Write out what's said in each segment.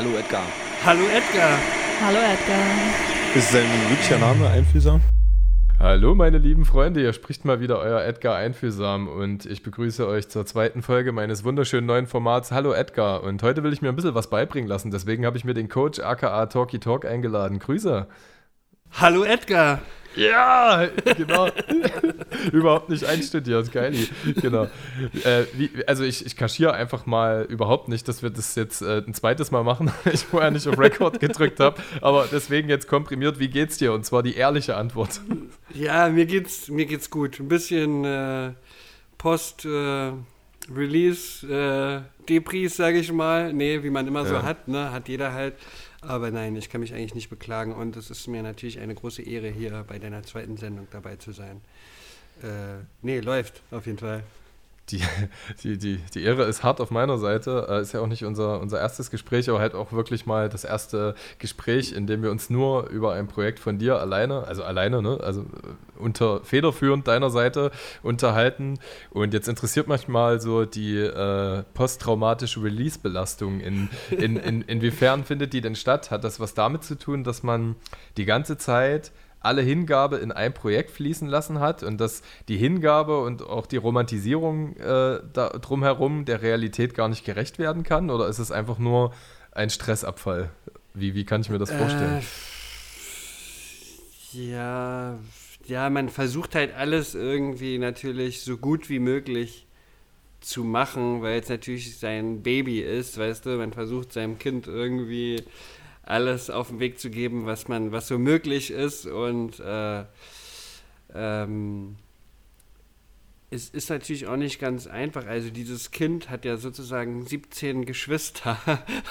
Hallo Edgar. Hallo Edgar. Hallo Edgar. Ist sein wirklicher Name einfühlsam? Hallo meine lieben Freunde, hier spricht mal wieder euer Edgar Einfühlsam und ich begrüße euch zur zweiten Folge meines wunderschönen neuen Formats Hallo Edgar und heute will ich mir ein bisschen was beibringen lassen, deswegen habe ich mir den Coach aka Talky Talk eingeladen. Grüße. Hallo Edgar. Ja, genau. überhaupt nicht einstudiert, geil. Genau. Äh, wie, also ich, ich kaschiere einfach mal überhaupt nicht, dass wir das jetzt äh, ein zweites Mal machen, weil ich vorher nicht auf Record gedrückt habe. Aber deswegen jetzt komprimiert, wie geht's dir? Und zwar die ehrliche Antwort. Ja, mir geht's, mir geht's gut. Ein bisschen äh, Post äh, Release äh, Depris, sage ich mal. Nee, wie man immer so Ja. hat, ne? Hat jeder halt. Aber nein, ich kann mich eigentlich nicht beklagen und es ist mir natürlich eine große Ehre, hier bei deiner zweiten Sendung dabei zu sein. Äh, nee, läuft auf jeden Fall. Die, die, die, die Ehre ist hart auf meiner Seite. Äh, ist ja auch nicht unser, unser erstes Gespräch, aber halt auch wirklich mal das erste Gespräch, in dem wir uns nur über ein Projekt von dir alleine, also alleine, ne, also äh, unter federführend deiner Seite unterhalten. Und jetzt interessiert mich mal so die äh, posttraumatische Release-Belastung. In, in, in, inwiefern findet die denn statt? Hat das was damit zu tun, dass man die ganze Zeit alle Hingabe in ein Projekt fließen lassen hat und dass die Hingabe und auch die Romantisierung äh, da, drumherum der Realität gar nicht gerecht werden kann? Oder ist es einfach nur ein Stressabfall? Wie, wie kann ich mir das vorstellen? Äh, ja, ja, man versucht halt alles irgendwie natürlich so gut wie möglich zu machen, weil es natürlich sein Baby ist, weißt du, man versucht seinem Kind irgendwie alles auf den Weg zu geben, was man, was so möglich ist und äh, ähm, es ist natürlich auch nicht ganz einfach. Also dieses Kind hat ja sozusagen 17 Geschwister,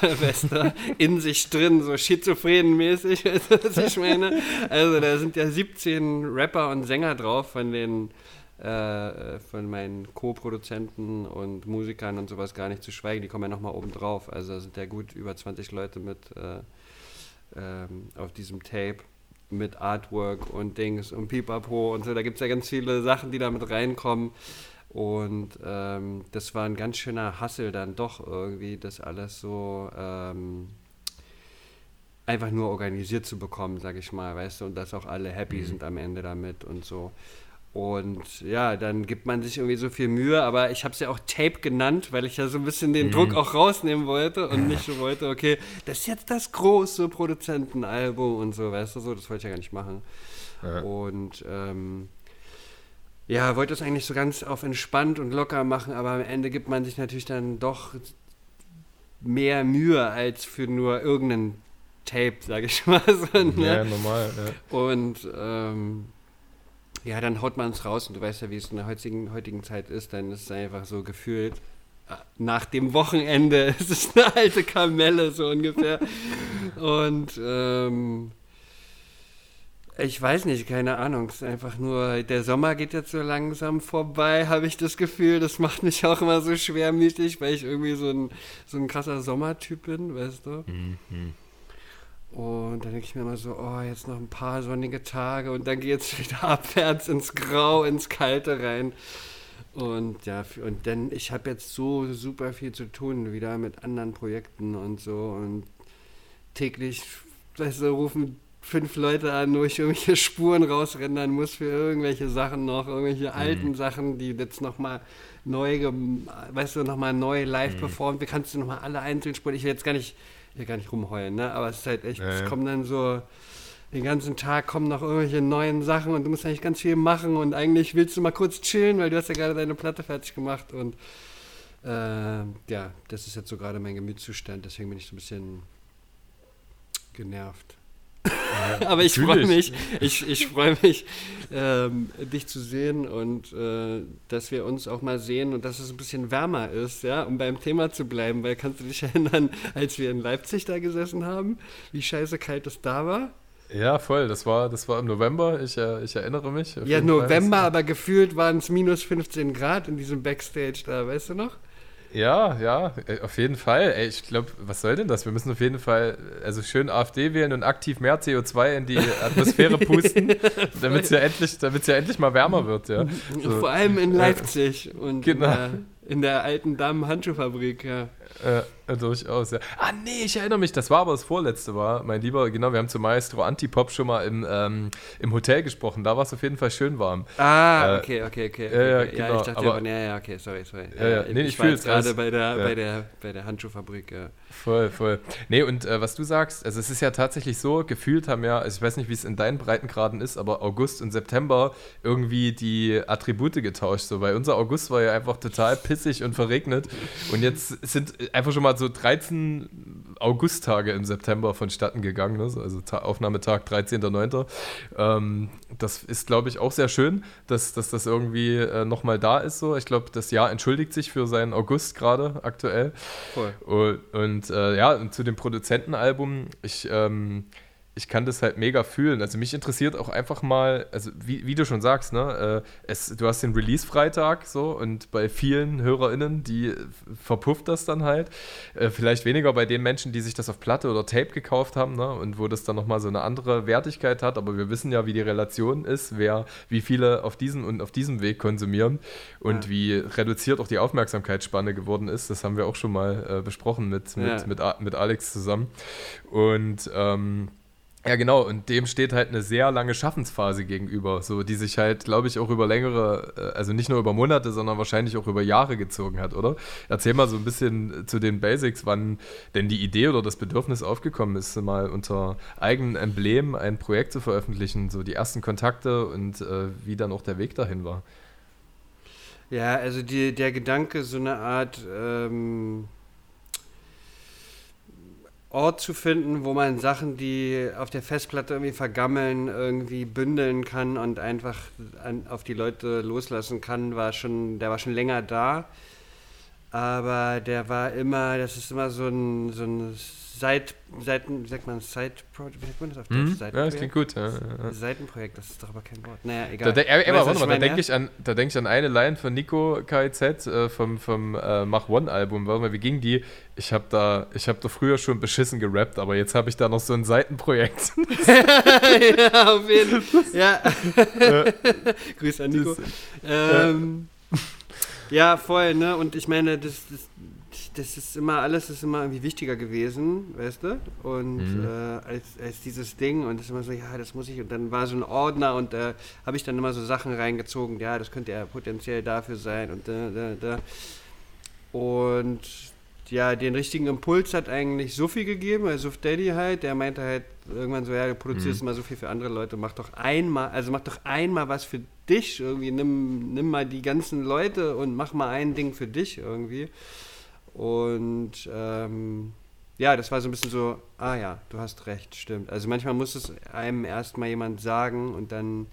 in sich drin, so schizophrenenmäßig, was ich meine? Also da sind ja 17 Rapper und Sänger drauf von den äh, von meinen Co-Produzenten und Musikern und sowas gar nicht zu schweigen. Die kommen ja nochmal oben drauf. Also da sind ja gut über 20 Leute mit äh, ähm, auf diesem Tape mit Artwork und Dings und Pipapo und so. Da gibt es ja ganz viele Sachen, die da mit reinkommen. Und ähm, das war ein ganz schöner Hassel dann doch irgendwie, das alles so ähm, einfach nur organisiert zu bekommen, sag ich mal, weißt du, und dass auch alle happy sind am Ende damit und so. Und ja, dann gibt man sich irgendwie so viel Mühe, aber ich habe es ja auch Tape genannt, weil ich ja so ein bisschen den Druck auch rausnehmen wollte und nicht so wollte, okay, das ist jetzt das große Produzentenalbum und so, weißt du, so, das wollte ich ja gar nicht machen. Ja. Und ähm, ja, wollte es eigentlich so ganz auf entspannt und locker machen, aber am Ende gibt man sich natürlich dann doch mehr Mühe als für nur irgendeinen Tape, sage ich mal so. Ne? Ja, normal. Ja. Und ähm, ja, dann haut man es raus und du weißt ja, wie es in der heutigen, heutigen Zeit ist, dann ist es einfach so gefühlt. äh, Nach dem Wochenende ist es eine alte Kamelle, so ungefähr. Und ähm, ich weiß nicht, keine Ahnung. Es ist einfach nur, der Sommer geht jetzt so langsam vorbei, habe ich das Gefühl. Das macht mich auch immer so schwermütig, weil ich irgendwie so ein, so ein krasser Sommertyp bin, weißt du? Und dann denke ich mir immer so, oh, jetzt noch ein paar sonnige Tage und dann geht es wieder abwärts ins Grau, ins Kalte rein. Und ja, und dann, ich habe jetzt so super viel zu tun, wieder mit anderen Projekten und so. Und täglich, weißt du, rufen fünf Leute an, wo ich irgendwelche Spuren rausrendern muss für irgendwelche Sachen noch, irgendwelche alten Sachen, die jetzt nochmal neu, weißt du, nochmal neu live performt. Wir kannst du nochmal alle einzeln spuren. Ich will jetzt gar nicht, will gar nicht rumheulen, ne? Aber es ist halt echt, Ja, es ja. kommen dann so, den ganzen Tag kommen noch irgendwelche neuen Sachen und du musst eigentlich ganz viel machen und eigentlich willst du mal kurz chillen, weil du hast ja gerade deine Platte fertig gemacht und äh, ja, das ist jetzt so gerade mein Gemütszustand, deswegen bin ich so ein bisschen genervt. Aber ich freue ich. mich, ich, ich freue mich, ähm, dich zu sehen und äh, dass wir uns auch mal sehen und dass es ein bisschen wärmer ist, ja, um beim Thema zu bleiben, weil kannst du dich erinnern, als wir in Leipzig da gesessen haben, wie scheiße kalt es da war? ja, voll. Das war, das war im November. Ich, äh, ich erinnere mich. Ja, jeden Fall. November, aber gefühlt waren es minus 15 Grad in diesem Backstage da, weißt du noch? Ja, ja, äh, auf jeden Fall. Ey, ich glaube, was soll denn das? Wir müssen auf jeden Fall, also schön AfD wählen und aktiv mehr CO2 in die Atmosphäre pusten, damit es ja endlich, damit es ja endlich mal wärmer wird, ja. So. Vor allem in Leipzig und Genau. in, der, in der alten Damen-Handschuhfabrik, ja. Äh, durchaus, ja. Ah, nee, ich erinnere mich, das war aber das vorletzte war, mein Lieber. Genau, wir haben zum Maestro Antipop schon mal im, ähm, im Hotel gesprochen. Da war es auf jeden Fall schön warm. Ah, äh, okay, okay, okay. okay. Ja, ja, genau. ja, ich dachte aber, ja, ja, okay, sorry, sorry. Ja, ja. Nee, ich, ich war jetzt gerade bei der, ja. bei, der, bei der Handschuhfabrik, ja. Voll, voll. Nee, und äh, was du sagst, also es ist ja tatsächlich so, gefühlt haben ja, also ich weiß nicht, wie es in deinen Breitengraden ist, aber August und September irgendwie die Attribute getauscht, so, weil unser August war ja einfach total pissig und verregnet und jetzt sind einfach schon mal so 13 Augusttage im September vonstatten gegangen, ne? also Aufnahmetag 13.09. Ähm, das ist, glaube ich, auch sehr schön, dass, dass das irgendwie äh, nochmal da ist. So. Ich glaube, das Jahr entschuldigt sich für seinen August gerade aktuell. Voll. Und, und äh, ja, und zu dem Produzentenalbum, ich ähm, ich kann das halt mega fühlen. Also mich interessiert auch einfach mal, also wie, wie du schon sagst, ne, äh, es, du hast den Release-Freitag so und bei vielen HörerInnen, die verpufft das dann halt. Äh, vielleicht weniger bei den Menschen, die sich das auf Platte oder Tape gekauft haben, ne, und wo das dann nochmal so eine andere Wertigkeit hat, aber wir wissen ja, wie die Relation ist, wer, wie viele auf diesem und auf diesem Weg konsumieren und ja. wie reduziert auch die Aufmerksamkeitsspanne geworden ist. Das haben wir auch schon mal äh, besprochen mit, mit, ja. mit, mit, Alex zusammen. Und ähm, ja, genau, und dem steht halt eine sehr lange Schaffensphase gegenüber, so die sich halt, glaube ich, auch über längere, äh, also nicht nur über Monate, sondern wahrscheinlich auch über Jahre gezogen hat, oder? Erzähl mal so ein bisschen zu den Basics, wann denn die Idee oder das Bedürfnis aufgekommen ist, mal unter eigenem Emblem ein Projekt zu veröffentlichen, so die ersten Kontakte und äh, wie dann auch der Weg dahin war. Ja, also die, der Gedanke, so eine Art ähm Ort zu finden, wo man Sachen, die auf der Festplatte irgendwie vergammeln, irgendwie bündeln kann und einfach an, auf die Leute loslassen kann, war schon, der war schon länger da. Aber der war immer, das ist immer so ein, so ein Seit, Seiten, wie sagt man, Side-Project, wie sagt man das auf Deutsch? Mhm. Ja, das klingt gut. Ja, ja. Seitenprojekt, das ist doch aber kein Wort. Naja, egal. Da, äh, immer, warte mal, da denke ich, an, denk ich an eine Line von Nico KZ äh, vom, vom äh, Mach One-Album. Warte mal, wie ging die? Ich habe da, hab da früher schon beschissen gerappt, aber jetzt habe ich da noch so ein Seitenprojekt. ja, auf jeden Fall. Ja. Grüß an Nico. Ähm, ja, voll, ne? Und ich meine, das, das das ist immer, alles ist immer irgendwie wichtiger gewesen, weißt du? Und mhm. äh, als, als dieses Ding und das ist immer so, ja, das muss ich. Und dann war so ein Ordner und da äh, habe ich dann immer so Sachen reingezogen, ja, das könnte ja potenziell dafür sein und da, da, da. Und ja, den richtigen Impuls hat eigentlich Sophie gegeben, also Daddy halt, der meinte halt irgendwann so, ja, du produzierst mhm. immer so viel für andere Leute, mach doch einmal, also mach doch einmal was für dich irgendwie, nimm, nimm mal die ganzen Leute und mach mal ein Ding für dich irgendwie. Und ähm, ja, das war so ein bisschen so, ah ja, du hast recht, stimmt. Also manchmal muss es einem erstmal jemand sagen und dann,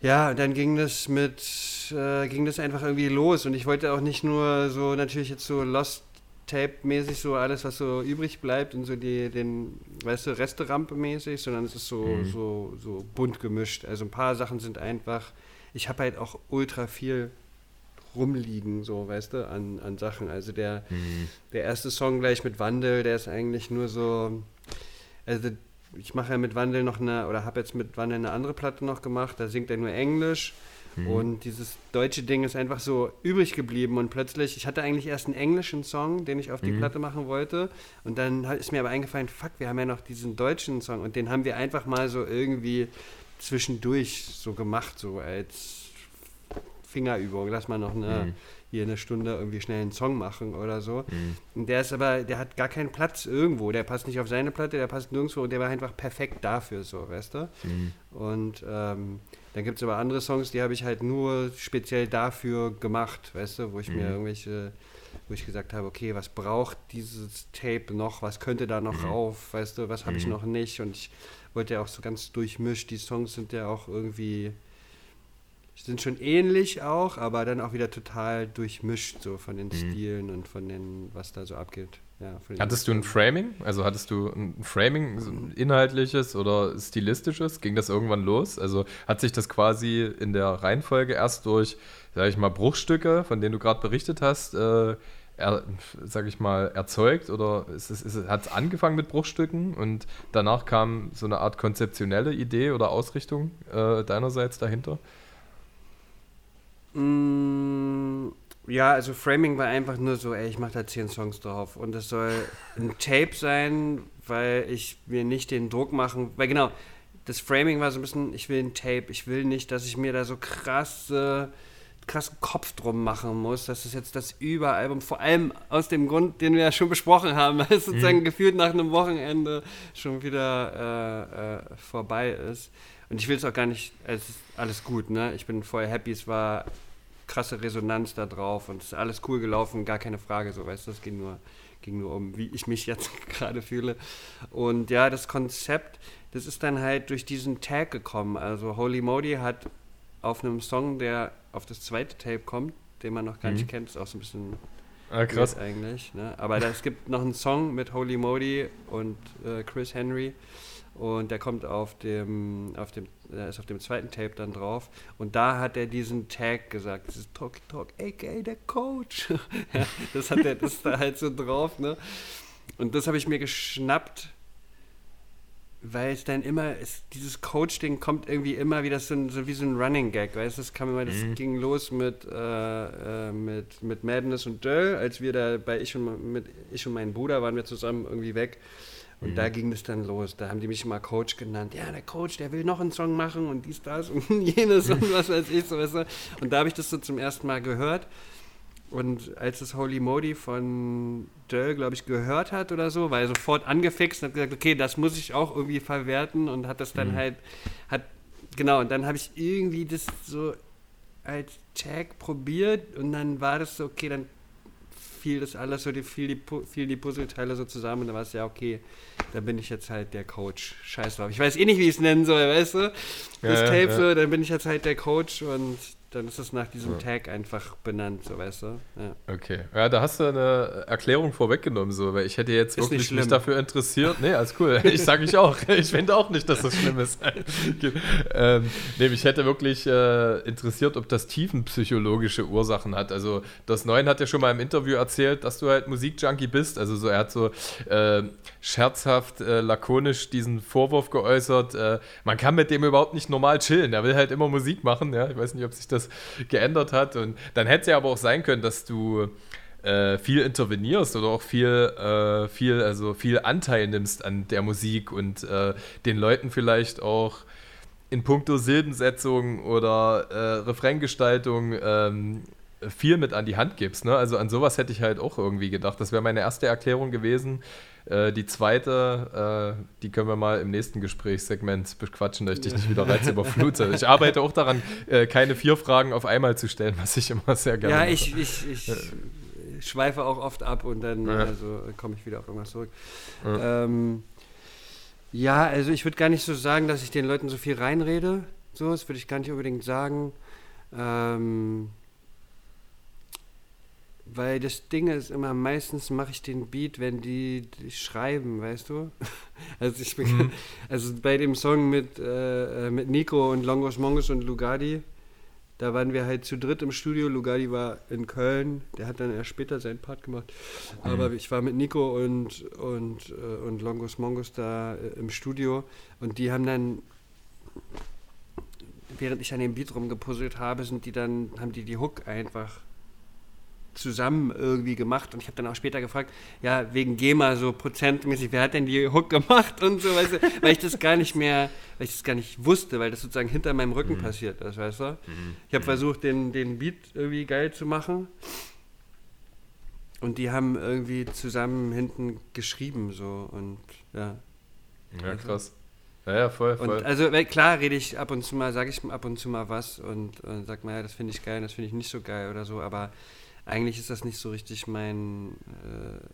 ja, dann ging das mit, äh, ging das einfach irgendwie los. Und ich wollte auch nicht nur so natürlich jetzt so Lost Tape-mäßig so alles, was so übrig bleibt und so die, den, weißt du, Resterampe-mäßig, sondern es ist so, mhm. so, so bunt gemischt. Also ein paar Sachen sind einfach, ich habe halt auch ultra viel rumliegen, so, weißt du, an, an Sachen. Also der, mhm. der erste Song gleich mit Wandel, der ist eigentlich nur so, also ich mache ja mit Wandel noch eine, oder habe jetzt mit Wandel eine andere Platte noch gemacht, da singt er nur Englisch. Mhm. Und dieses deutsche Ding ist einfach so übrig geblieben und plötzlich, ich hatte eigentlich erst einen englischen Song, den ich auf die mhm. Platte machen wollte und dann ist mir aber eingefallen, fuck, wir haben ja noch diesen deutschen Song und den haben wir einfach mal so irgendwie zwischendurch so gemacht, so als Fingerübung, lass mal noch eine, mhm. hier eine Stunde irgendwie schnell einen Song machen oder so. Mhm. Und der ist aber, der hat gar keinen Platz irgendwo, der passt nicht auf seine Platte, der passt nirgendwo und der war einfach perfekt dafür, so, weißt du? Mhm. Und ähm, dann gibt es aber andere Songs, die habe ich halt nur speziell dafür gemacht, weißt du, wo ich mir mhm. irgendwelche wo ich gesagt habe, okay, was braucht dieses Tape noch, was könnte da noch mhm. rauf, weißt du, was habe ich mhm. noch nicht und ich wollte ja auch so ganz durchmischt, die Songs sind ja auch irgendwie sind schon ähnlich auch, aber dann auch wieder total durchmischt, so von den mhm. Stilen und von den, was da so abgeht. Ja, hattest du ein Framing? Also hattest du ein Framing, so ein inhaltliches oder stilistisches? Ging das irgendwann los? Also hat sich das quasi in der Reihenfolge erst durch, sag ich mal, Bruchstücke, von denen du gerade berichtet hast, äh, er, sag ich mal, erzeugt oder ist es, ist hat es angefangen mit Bruchstücken und danach kam so eine Art konzeptionelle Idee oder Ausrichtung äh, deinerseits dahinter? Mm, Ja, also Framing war einfach nur so, ey, ich mache da zehn Songs drauf und es soll ein Tape sein, weil ich mir nicht den Druck machen, weil genau, das Framing war so ein bisschen, ich will ein Tape, ich will nicht, dass ich mir da so krasse, krassen Kopf drum machen muss, dass es jetzt das Überalbum, vor allem aus dem Grund, den wir ja schon besprochen haben, weil es sozusagen mhm. gefühlt nach einem Wochenende schon wieder äh, äh, vorbei ist. Und ich will es auch gar nicht, es ist alles gut, ne? Ich bin voll happy, es war krasse Resonanz da drauf und es ist alles cool gelaufen, gar keine Frage, so weißt du, es ging nur, ging nur um, wie ich mich jetzt gerade fühle. Und ja, das Konzept, das ist dann halt durch diesen Tag gekommen. Also Holy Modi hat auf einem Song, der auf das zweite Tape kommt, den man noch gar mhm. nicht kennt, ist auch so ein bisschen ah, krass eigentlich. Ne? Aber es gibt noch einen Song mit Holy Modi und äh, Chris Henry und der kommt auf dem, auf dem, ist auf dem zweiten Tape dann drauf. Und da hat er diesen Tag gesagt, dieses Talk Talk, aka der Coach. ja, das hat er, das ist da halt so drauf, ne? Und das habe ich mir geschnappt, weil es dann immer, ist, dieses Coach-Ding kommt irgendwie immer wieder so, so, wie so ein Running Gag, weißt du, das kam immer, das mhm. ging los mit, äh, äh, mit, mit Madness und Döll, als wir da bei ich und, mit ich und meinem Bruder waren wir zusammen irgendwie weg und mhm. da ging es dann los. Da haben die mich mal Coach genannt. Ja, der Coach, der will noch einen Song machen und dies, das und jenes und was weiß ich. So, weißt du? Und da habe ich das so zum ersten Mal gehört. Und als das Holy Modi von Döll, glaube ich, gehört hat oder so, war er sofort angefixt und hat gesagt, okay, das muss ich auch irgendwie verwerten und hat das dann mhm. halt, hat, genau, und dann habe ich irgendwie das so als Tag probiert und dann war das so, okay, dann fiel das alles so, die, fiel, die, fiel die Puzzleteile so zusammen und dann war es ja okay, da bin ich jetzt halt der Coach. Scheiß drauf. Ich weiß eh nicht, wie ich es nennen soll, weißt du? Das ja, Tape ja. so, dann bin ich jetzt halt der Coach und dann ist es nach diesem ja. Tag einfach benannt, so weißt du. Ja. Okay. Ja, da hast du eine Erklärung vorweggenommen, so, weil ich hätte jetzt ist wirklich mich dafür interessiert. Nee, alles cool. Ich sage ich auch. Ich finde auch nicht, dass das schlimm ist. ähm, nee, mich hätte wirklich äh, interessiert, ob das tiefenpsychologische Ursachen hat. Also, das Neun hat ja schon mal im Interview erzählt, dass du halt Musikjunkie bist. Also, so, er hat so äh, scherzhaft, äh, lakonisch diesen Vorwurf geäußert, äh, man kann mit dem überhaupt nicht normal chillen. Er will halt immer Musik machen. Ja? Ich weiß nicht, ob sich das geändert hat. Und dann hätte es ja aber auch sein können, dass du äh, viel intervenierst oder auch viel, äh, viel, also viel Anteil nimmst an der Musik und äh, den Leuten vielleicht auch in puncto Silbensetzung oder äh, Refraingestaltung ähm, viel mit an die Hand gibst. Ne? Also an sowas hätte ich halt auch irgendwie gedacht. Das wäre meine erste Erklärung gewesen. Äh, die zweite, äh, die können wir mal im nächsten Gesprächssegment bequatschen, dass ich dich nicht wieder reizüberflute. ich arbeite auch daran, äh, keine vier Fragen auf einmal zu stellen, was ich immer sehr gerne Ja, mache. ich, ich, ich schweife auch oft ab und dann ja. also, komme ich wieder auf irgendwas zurück. Ja, ähm, ja also ich würde gar nicht so sagen, dass ich den Leuten so viel reinrede. So, das würde ich gar nicht unbedingt sagen. Ähm, weil das Ding ist immer, meistens mache ich den Beat, wenn die, die, schreiben, weißt du? Also ich mhm. also bei dem Song mit, äh, mit Nico und Longos Mongos und Lugadi, da waren wir halt zu dritt im Studio. Lugadi war in Köln, der hat dann erst später seinen Part gemacht. Mhm. Aber ich war mit Nico und, und, äh, und Longos Mongos da äh, im Studio und die haben dann während ich an dem Beat rumgepuzzelt habe, sind die dann, haben die die Hook einfach zusammen irgendwie gemacht und ich habe dann auch später gefragt, ja, wegen GEMA so prozentmäßig, wer hat denn die Hook gemacht und so, weißt du, weil ich das gar nicht mehr, weil ich das gar nicht wusste, weil das sozusagen hinter meinem Rücken mhm. passiert ist, weißt du. Mhm. Ich habe mhm. versucht, den, den Beat irgendwie geil zu machen und die haben irgendwie zusammen hinten geschrieben so und ja. Ja, also, krass. Ja, ja, voll, voll. Und also klar rede ich ab und zu mal, sage ich ab und zu mal was und, und sag mal, ja, das finde ich geil, das finde ich nicht so geil oder so, aber eigentlich ist das nicht so richtig mein, äh,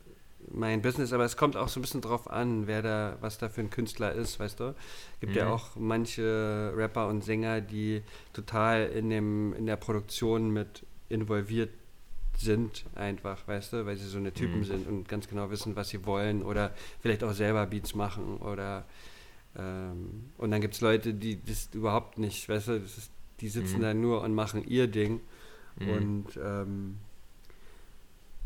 mein Business, aber es kommt auch so ein bisschen drauf an, wer da, was da für ein Künstler ist, weißt du? Gibt mhm. ja auch manche Rapper und Sänger, die total in, dem, in der Produktion mit involviert sind, einfach, weißt du, weil sie so eine Typen mhm. sind und ganz genau wissen, was sie wollen oder vielleicht auch selber Beats machen oder ähm, und dann gibt es Leute, die das überhaupt nicht, weißt du, ist, die sitzen mhm. da nur und machen ihr Ding mhm. und ähm,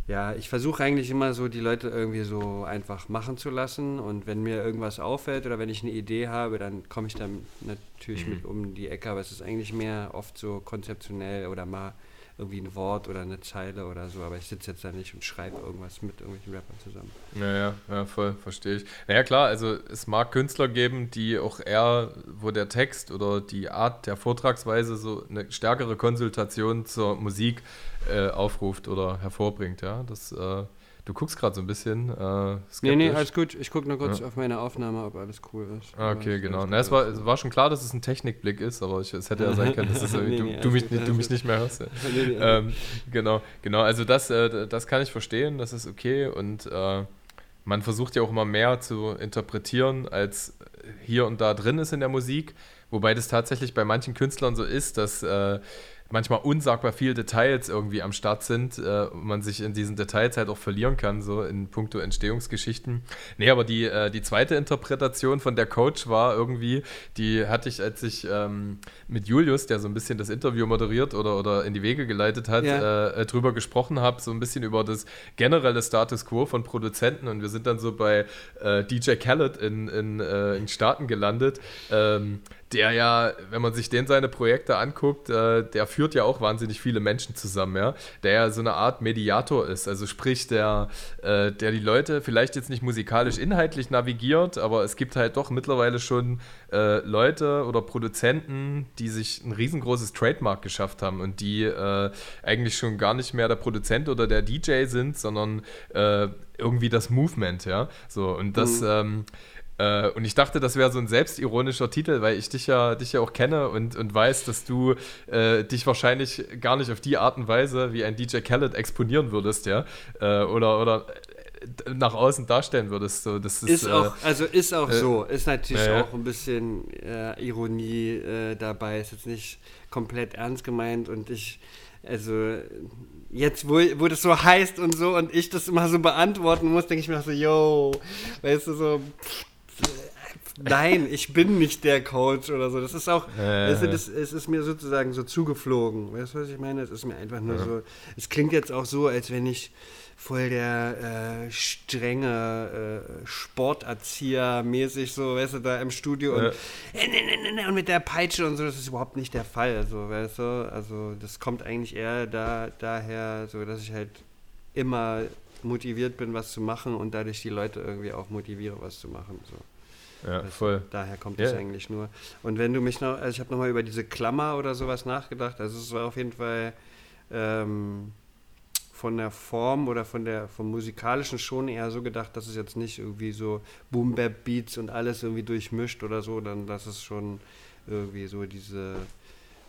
ja, ich versuche eigentlich immer so, die Leute irgendwie so einfach machen zu lassen. Und wenn mir irgendwas auffällt oder wenn ich eine Idee habe, dann komme ich dann natürlich mhm. mit um die Ecke. Aber es ist eigentlich mehr oft so konzeptionell oder mal irgendwie ein Wort oder eine Zeile oder so, aber ich sitze jetzt da nicht und schreibe irgendwas mit irgendwelchen Rappern zusammen. Ja, ja, ja voll, verstehe ich. Naja, klar, also es mag Künstler geben, die auch eher, wo der Text oder die Art der Vortragsweise so eine stärkere Konsultation zur Musik äh, aufruft oder hervorbringt, ja. Das äh, Du guckst gerade so ein bisschen. Äh, nee, nee, alles gut. Ich gucke nur kurz ja. auf meine Aufnahme, ob alles cool ist. Ah, okay, genau. Na, es, war, es war schon klar, dass es ein Technikblick ist, aber ich, es hätte ja sein können, dass es, nee, du, nee, du, mich, du, mich, nicht mehr hörst. Ja. nee, ähm, genau, genau. Also das, äh, das kann ich verstehen, das ist okay und äh, man versucht ja auch immer mehr zu interpretieren, als hier und da drin ist in der Musik. Wobei das tatsächlich bei manchen Künstlern so ist, dass äh, manchmal unsagbar viele Details irgendwie am Start sind äh, und man sich in diesen Details halt auch verlieren kann, so in puncto Entstehungsgeschichten. Nee, aber die, äh, die zweite Interpretation von der Coach war irgendwie, die hatte ich, als ich ähm, mit Julius, der so ein bisschen das Interview moderiert oder, oder in die Wege geleitet hat, ja. äh, drüber gesprochen habe, so ein bisschen über das generelle Status quo von Produzenten und wir sind dann so bei äh, DJ Khaled in, in, äh, in Staaten gelandet. Ähm, der ja, wenn man sich den seine Projekte anguckt, äh, der führt ja auch wahnsinnig viele Menschen zusammen, ja, der ja so eine Art Mediator ist, also sprich, der, äh, der die Leute vielleicht jetzt nicht musikalisch inhaltlich navigiert, aber es gibt halt doch mittlerweile schon äh, Leute oder Produzenten, die sich ein riesengroßes Trademark geschafft haben und die äh, eigentlich schon gar nicht mehr der Produzent oder der DJ sind, sondern äh, irgendwie das Movement, ja, so und das mhm. ähm, äh, und ich dachte, das wäre so ein selbstironischer Titel, weil ich dich ja, dich ja auch kenne und, und weiß, dass du äh, dich wahrscheinlich gar nicht auf die Art und Weise wie ein DJ Khaled exponieren würdest, ja. Äh, oder, oder äh, nach außen darstellen würdest. So, das ist, ist auch, äh, also ist auch so. Ist natürlich auch ein bisschen Ironie dabei. Ist jetzt nicht komplett ernst gemeint und ich, also jetzt, wo, wo das so heißt und so und ich das immer so beantworten muss, denke ich mir so, yo, weißt du, so, pff, Nein, ich bin nicht der Coach oder so. Das ist auch, äh, weißt du, das, es ist mir sozusagen so zugeflogen. Weißt du, was ich meine? Es ist mir einfach nur ja. so. Es klingt jetzt auch so, als wenn ich voll der äh, strenge äh, Sporterzieher mäßig so, weißt du, da im Studio ja. und, äh, und mit der Peitsche und so, das ist überhaupt nicht der Fall, so, weißt du, also das kommt eigentlich eher da, daher, so, dass ich halt immer motiviert bin, was zu machen und dadurch die Leute irgendwie auch motiviere, was zu machen. So. Ja, voll. Daher kommt es eigentlich nur. Und wenn du mich noch, also ich habe nochmal über diese Klammer oder sowas nachgedacht, also es war auf jeden Fall ähm, von der Form oder von der vom musikalischen schon eher so gedacht, dass es jetzt nicht irgendwie so Boom Bap Beats und alles irgendwie durchmischt oder so, dann dass es schon irgendwie so diese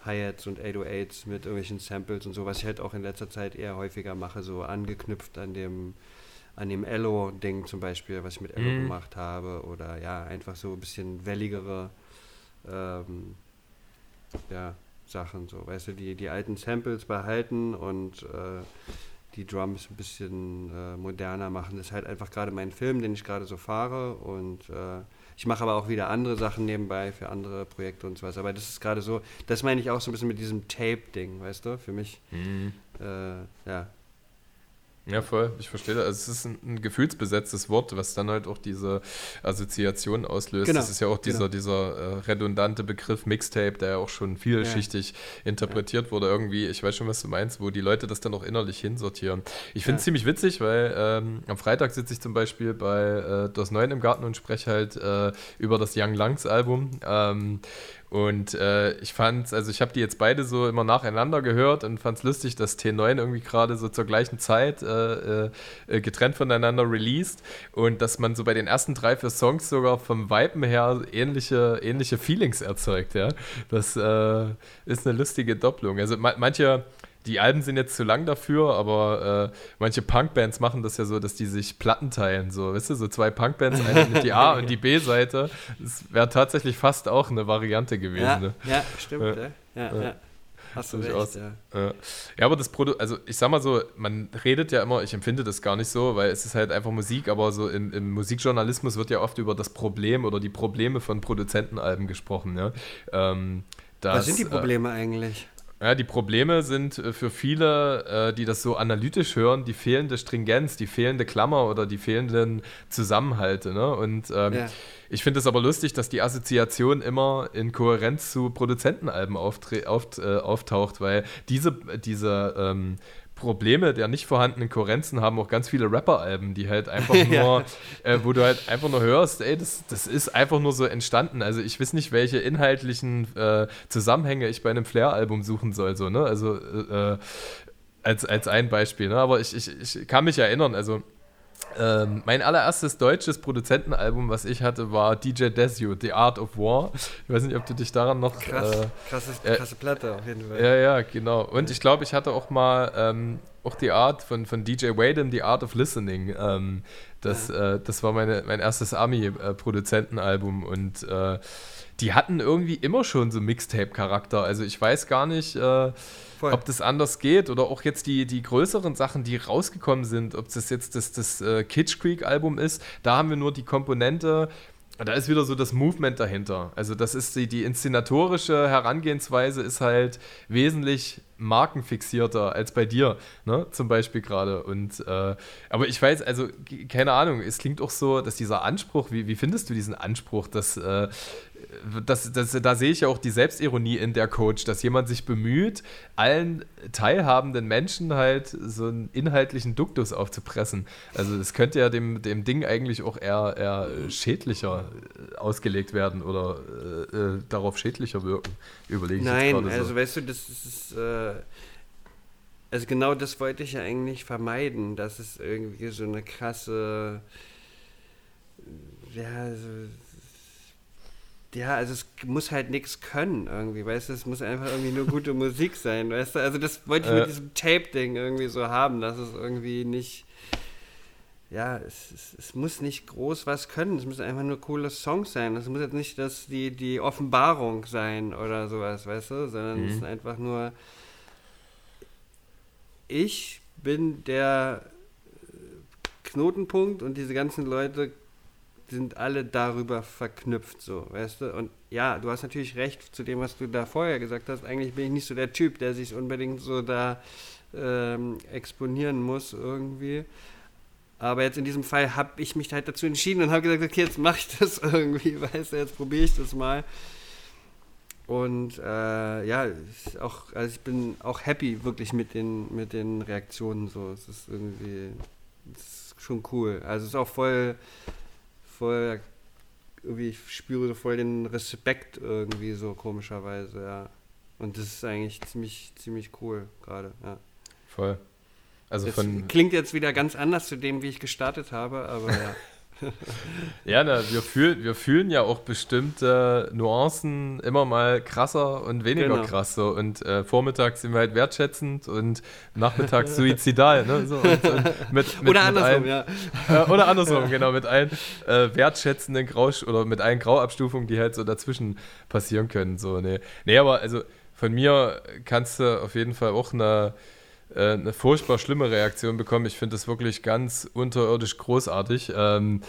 Hi-Hats und 808s mit irgendwelchen Samples und so, was ich halt auch in letzter Zeit eher häufiger mache, so angeknüpft an dem an dem Ello-Ding zum Beispiel, was ich mit Ello mm. gemacht habe, oder ja, einfach so ein bisschen welligere ähm, ja, Sachen, so, weißt du, die, die alten Samples behalten und äh, die Drums ein bisschen äh, moderner machen. Das ist halt einfach gerade mein Film, den ich gerade so fahre und äh, ich mache aber auch wieder andere Sachen nebenbei für andere Projekte und so was. Aber das ist gerade so, das meine ich auch so ein bisschen mit diesem Tape-Ding, weißt du, für mich. Mhm. Äh, ja, ja, voll, ich verstehe das. Also es ist ein, ein, gefühlsbesetztes Wort, was dann halt auch diese Assoziation auslöst. Genau. Das ist ja auch dieser, genau. dieser äh, redundante Begriff Mixtape, der ja auch schon vielschichtig ja. interpretiert ja. wurde irgendwie. Ich weiß schon, was du meinst, wo die Leute das dann auch innerlich hinsortieren. Ich finde es ja. ziemlich witzig, weil ähm, am Freitag sitze ich zum Beispiel bei äh, Das Neuen im Garten und spreche halt äh, über das Young Lungs Album. Ähm, und äh, ich fand, also ich habe die jetzt beide so immer nacheinander gehört und fand es lustig, dass T9 irgendwie gerade so zur gleichen Zeit äh, äh, äh, getrennt voneinander released und dass man so bei den ersten drei, vier Songs sogar vom Viben her ähnliche, ähnliche Feelings erzeugt, ja. Das äh, ist eine lustige Doppelung. Also ma manche die Alben sind jetzt zu lang dafür, aber äh, manche Punkbands machen das ja so, dass die sich Platten teilen. So, weißt du, so zwei Punkbands, eine mit die A- und die B-Seite. Das wäre tatsächlich fast auch eine Variante gewesen. Ja, ne? ja stimmt. Ja, ja. ja. Hast du recht, aus, ja. ja, aber das Produkt, also ich sag mal so, man redet ja immer, ich empfinde das gar nicht so, weil es ist halt einfach Musik, aber so in, im Musikjournalismus wird ja oft über das Problem oder die Probleme von Produzentenalben gesprochen. Ja? Ähm, dass, Was sind die Probleme äh, eigentlich? Ja, die Probleme sind äh, für viele, äh, die das so analytisch hören, die fehlende Stringenz, die fehlende Klammer oder die fehlenden Zusammenhalte. Ne? Und ähm, ja. ich finde es aber lustig, dass die Assoziation immer in Kohärenz zu Produzentenalben auft äh, auftaucht, weil diese, diese ähm, Probleme der nicht vorhandenen Kohärenzen haben auch ganz viele Rapper-Alben, die halt einfach nur, ja. äh, wo du halt einfach nur hörst, ey, das, das ist einfach nur so entstanden. Also ich weiß nicht, welche inhaltlichen äh, Zusammenhänge ich bei einem Flair-Album suchen soll, so, ne? Also äh, äh als, als ein Beispiel, ne? Aber ich, ich, ich kann mich erinnern, also ähm, mein allererstes deutsches Produzentenalbum, was ich hatte, war DJ Desio, The Art of War. Ich weiß nicht, ob du dich daran noch. Krass, äh, krasses, äh, krasse Platte auf jeden Fall. Ja, ja, genau. Und ich glaube, ich hatte auch mal ähm, auch die Art von, von DJ Wadham, The Art of Listening. Ähm, das, ja. äh, das war meine, mein erstes Ami-Produzentenalbum und äh, die hatten irgendwie immer schon so Mixtape-Charakter. Also ich weiß gar nicht, äh, ob das anders geht oder auch jetzt die, die größeren Sachen, die rausgekommen sind, ob das jetzt das, das äh, Kitsch Creek-Album ist, da haben wir nur die Komponente da ist wieder so das Movement dahinter. Also das ist die, die inszenatorische Herangehensweise ist halt wesentlich markenfixierter als bei dir, ne? Zum Beispiel gerade. Und äh, aber ich weiß, also keine Ahnung, es klingt auch so, dass dieser Anspruch, wie, wie findest du diesen Anspruch, dass äh, das, das, da sehe ich ja auch die Selbstironie in der Coach, dass jemand sich bemüht, allen teilhabenden Menschen halt so einen inhaltlichen Duktus aufzupressen. Also das könnte ja dem, dem Ding eigentlich auch eher, eher schädlicher ausgelegt werden oder äh, äh darauf schädlicher wirken, überlege ich Nein, jetzt also so. weißt du, das ist... Äh also genau das wollte ich ja eigentlich vermeiden, dass es irgendwie so eine krasse, ja, so, ja, also es muss halt nichts können irgendwie, weißt du, es muss einfach irgendwie nur gute Musik sein, weißt du, also das wollte ich äh. mit diesem Tape-Ding irgendwie so haben, dass es irgendwie nicht, ja, es, es, es, muss nicht groß was können, es müssen einfach nur coole Songs sein, es muss jetzt nicht das, die, die Offenbarung sein oder sowas, weißt du, sondern mhm. es ist einfach nur, ich bin der Knotenpunkt und diese ganzen Leute sind alle darüber verknüpft, so, weißt du? Und ja, du hast natürlich recht zu dem, was du da vorher gesagt hast. Eigentlich bin ich nicht so der Typ, der sich unbedingt so da ähm, exponieren muss irgendwie. Aber jetzt in diesem Fall habe ich mich halt dazu entschieden und habe gesagt, okay, jetzt mache ich das irgendwie, weißt du, jetzt probiere ich das mal. Und äh, ja, auch, also ich bin auch happy wirklich mit den, mit den Reaktionen so. Es ist irgendwie, es ist schon cool. Also es ist auch voll voll, irgendwie, ich spüre voll den Respekt irgendwie so komischerweise, ja. Und das ist eigentlich ziemlich, ziemlich cool gerade, ja. Voll. Also das von klingt jetzt wieder ganz anders zu dem, wie ich gestartet habe, aber ja. ja, na, wir, fühl, wir fühlen ja auch bestimmte Nuancen immer mal krasser und weniger genau. krass. So. Und äh, vormittags sind wir halt wertschätzend und nachmittags suizidal. Ne? So, und, und mit, mit, oder andersrum, allen, ja. Äh, oder andersrum, genau. Mit allen äh, wertschätzenden Grau oder mit allen Grauabstufungen, die halt so dazwischen passieren können. So, nee. nee, aber also von mir kannst du auf jeden Fall auch eine äh, eine furchtbar schlimme Reaktion bekommen. Ich finde das wirklich ganz unterirdisch großartig. Ähm,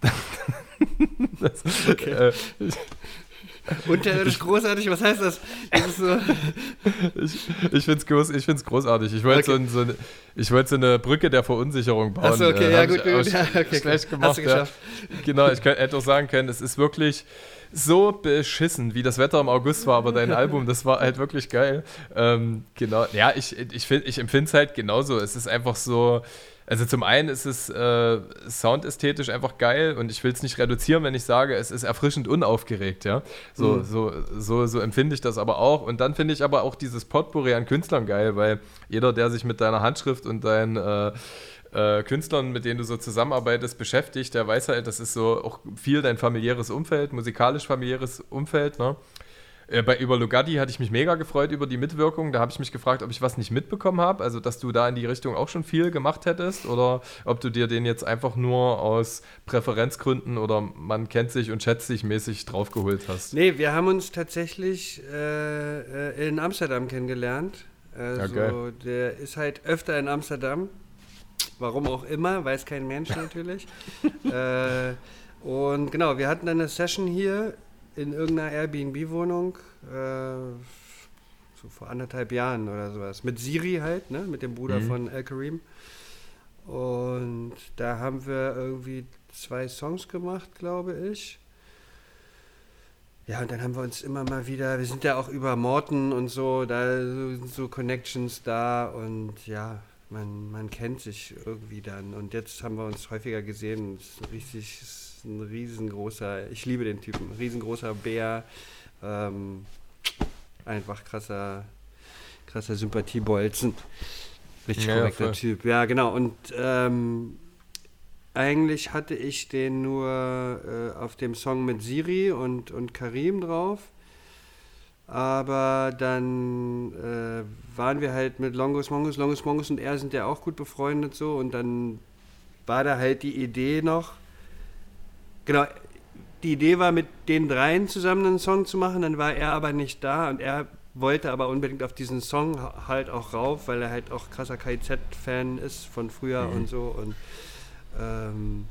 das, okay. äh, Unterirdisch großartig, was heißt das? das so ich ich finde es groß, großartig. Ich wollte okay. so, so, wollt so eine Brücke der Verunsicherung bauen. Achso, okay, äh, ja, gut, gut. Ja, okay, schlecht gemacht. Hast du geschafft. Ja. Genau, ich hätte auch sagen können, es ist wirklich so beschissen, wie das Wetter im August war, aber dein Album, das war halt wirklich geil. Ähm, genau, ja, ich, ich, ich empfinde es halt genauso. Es ist einfach so, also zum einen ist es äh, soundästhetisch einfach geil und ich will es nicht reduzieren, wenn ich sage, es ist erfrischend unaufgeregt, ja. So, mhm. so, so, so empfinde ich das aber auch. Und dann finde ich aber auch dieses Potpourri an Künstlern geil, weil jeder, der sich mit deiner Handschrift und deinen äh, äh, Künstlern, mit denen du so zusammenarbeitest, beschäftigt, der weiß halt, das ist so auch viel dein familiäres Umfeld, musikalisch familiäres Umfeld. Ne? Äh, bei über Lugatti hatte ich mich mega gefreut über die Mitwirkung. Da habe ich mich gefragt, ob ich was nicht mitbekommen habe, also dass du da in die Richtung auch schon viel gemacht hättest oder ob du dir den jetzt einfach nur aus Präferenzgründen oder man kennt sich und schätzt sich mäßig draufgeholt hast. Nee, wir haben uns tatsächlich äh, äh in Amsterdam kennengelernt. Also ja, der ist halt öfter in Amsterdam Warum auch immer, weiß kein Mensch natürlich. äh, und genau, wir hatten eine Session hier in irgendeiner Airbnb-Wohnung. Äh, so vor anderthalb Jahren oder sowas. Mit Siri halt, ne? Mit dem Bruder Mhm. von El Karim. Und da haben wir irgendwie zwei Songs gemacht, glaube ich. Ja, und dann haben wir uns immer mal wieder, wir sind ja auch über Morten und so, da sind so Connections da und ja, man, man kennt sich irgendwie dann. Und jetzt haben wir uns häufiger gesehen. Es ist ein richtig, ist ein riesengroßer, ich liebe den Typen, riesengroßer Bär, ähm, einfach krasser, krasser Sympathiebolzen. Richtig ja, korrekter voll. Typ. Ja, genau. Und ähm, eigentlich hatte ich den nur äh, auf dem Song mit Siri und, und Karim drauf. Aber dann äh, waren wir halt mit Longus Mongus, Longus Mongus und er sind ja auch gut befreundet so. Und dann war da halt die Idee noch. Genau, die Idee war mit den dreien zusammen einen Song zu machen. Dann war er aber nicht da und er wollte aber unbedingt auf diesen Song ha- halt auch rauf, weil er halt auch krasser KIZ-Fan ist von früher Mhm. und so. Und ähm,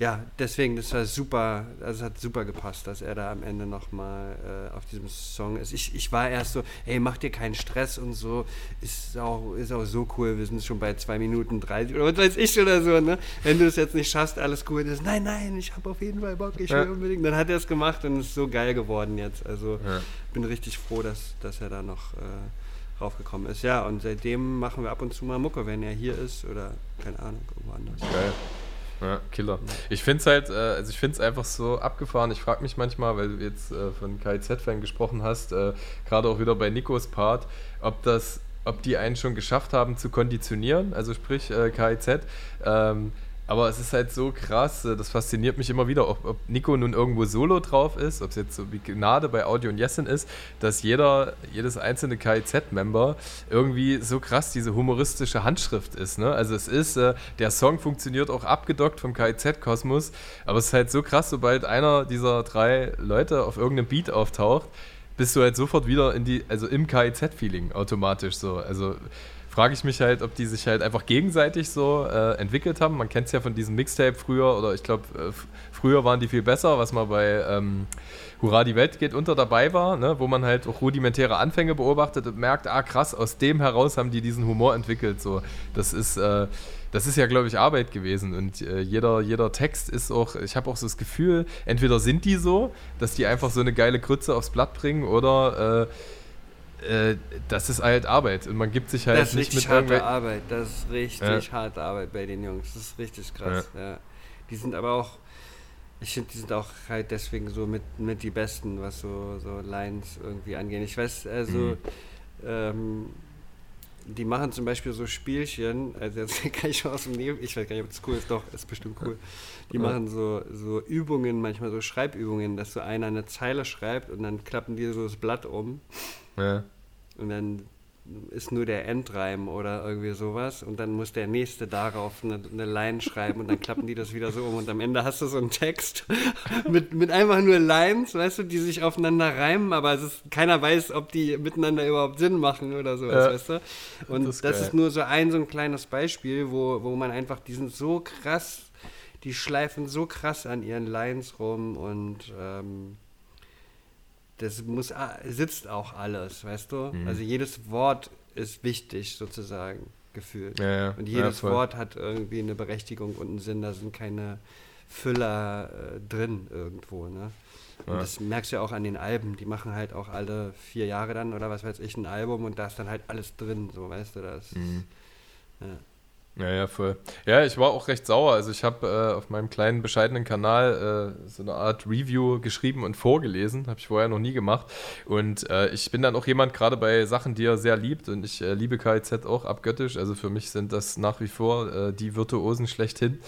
ja, deswegen, das war super, also es hat super gepasst, dass er da am Ende nochmal äh, auf diesem Song ist. Ich, ich war erst so, ey, mach dir keinen Stress und so, ist auch, ist auch so cool, wir sind schon bei 2 Minuten 30 oder was weiß ich oder so, ne? Wenn du es jetzt nicht schaffst, alles cool ist, nein, nein, ich habe auf jeden Fall Bock, ich will Ja. unbedingt. Dann hat er es gemacht und ist so geil geworden jetzt. Also Ja. bin richtig froh, dass, dass er da noch äh, raufgekommen ist. Ja, und seitdem machen wir ab und zu mal Mucke, wenn er hier ist oder keine Ahnung, irgendwo anders. Geil. Ja, Killer. Ich finde es halt, äh, also ich finde es einfach so abgefahren. Ich frage mich manchmal, weil du jetzt äh, von KIZ-Fan gesprochen hast, äh, gerade auch wieder bei Nikos Part, ob das, ob die einen schon geschafft haben zu konditionieren, also sprich KIZ. Aber es ist halt so krass, äh, das fasziniert mich immer wieder, ob, ob Nico nun irgendwo solo drauf ist, ob es jetzt so wie Gnade bei Audio und Jessin ist, dass jeder, jedes einzelne KIZ-Member irgendwie so krass diese humoristische Handschrift ist. Ne? Also es ist, äh, der Song funktioniert auch abgedockt vom KIZ-Kosmos, aber es ist halt so krass, sobald einer dieser drei Leute auf irgendeinem Beat auftaucht, bist du halt sofort wieder in die, also im KIZ-Feeling automatisch so. Also frage ich mich halt, ob die sich halt einfach gegenseitig so äh, entwickelt haben. Man kennt es ja von diesem Mixtape früher, oder ich glaube, äh, früher waren die viel besser, was mal bei ähm, Hurra, die Welt geht unter dabei war, ne? wo man halt auch rudimentäre Anfänge beobachtet und merkt, ah krass, aus dem heraus haben die diesen Humor entwickelt. So. Das ist. Äh, das ist ja, glaube ich, Arbeit gewesen. Und äh, jeder, jeder Text ist auch, ich habe auch so das Gefühl, entweder sind die so, dass die einfach so eine geile Krütze aufs Blatt bringen, oder äh, äh, das ist halt Arbeit. Und man gibt sich halt das ist nicht richtig mit harte Arbeit. Das ist richtig Ja. harte Arbeit bei den Jungs. Das ist richtig krass. Ja. Die sind aber auch, ich finde, die sind auch halt deswegen so mit, mit die Besten, was so, so Lines irgendwie angehen. Ich weiß, also, Mhm. ähm, die machen zum Beispiel so Spielchen, also jetzt kann ich mal aus dem Leben, ich weiß gar nicht, ob das cool ist, doch, ist bestimmt cool. Die machen so, so Übungen, manchmal so Schreibübungen, dass so einer eine Zeile schreibt und dann klappen die so das Blatt um Ja. und dann ist nur der Endreim oder irgendwie sowas und dann muss der nächste darauf eine, eine Line schreiben und dann klappen die das wieder so um und am Ende hast du so einen Text mit, mit einfach nur Lines, weißt du, die sich aufeinander reimen, aber es ist, keiner weiß, ob die miteinander überhaupt Sinn machen oder sowas, Ja. weißt du? Und Das das, ist ist geil. nur so ein so ein kleines Beispiel, wo, wo man einfach, die sind so krass, die schleifen so krass an ihren Lines rum und ähm, das muss a- sitzt auch alles, weißt du? Mhm. Also jedes Wort ist wichtig sozusagen gefühlt. Ja, ja. Und Ja, jedes voll. Wort hat irgendwie eine Berechtigung und einen Sinn. Da sind keine Füller äh, drin irgendwo, ne? Und Ja. das merkst du ja auch an den Alben. Die machen halt auch alle vier Jahre dann oder was weiß ich ein Album und da ist dann halt alles drin, so weißt du das. Mhm. Ja. Ja, ja, voll. Ja, ich war auch recht sauer. Also ich habe äh, auf meinem kleinen, bescheidenen Kanal äh, so eine Art Review geschrieben und vorgelesen. Habe ich vorher noch nie gemacht. Und äh, ich bin dann auch jemand, gerade bei Sachen, die er sehr liebt. Und ich äh, liebe KIZ auch abgöttisch. Also für mich sind das nach wie vor äh, die Virtuosen schlechthin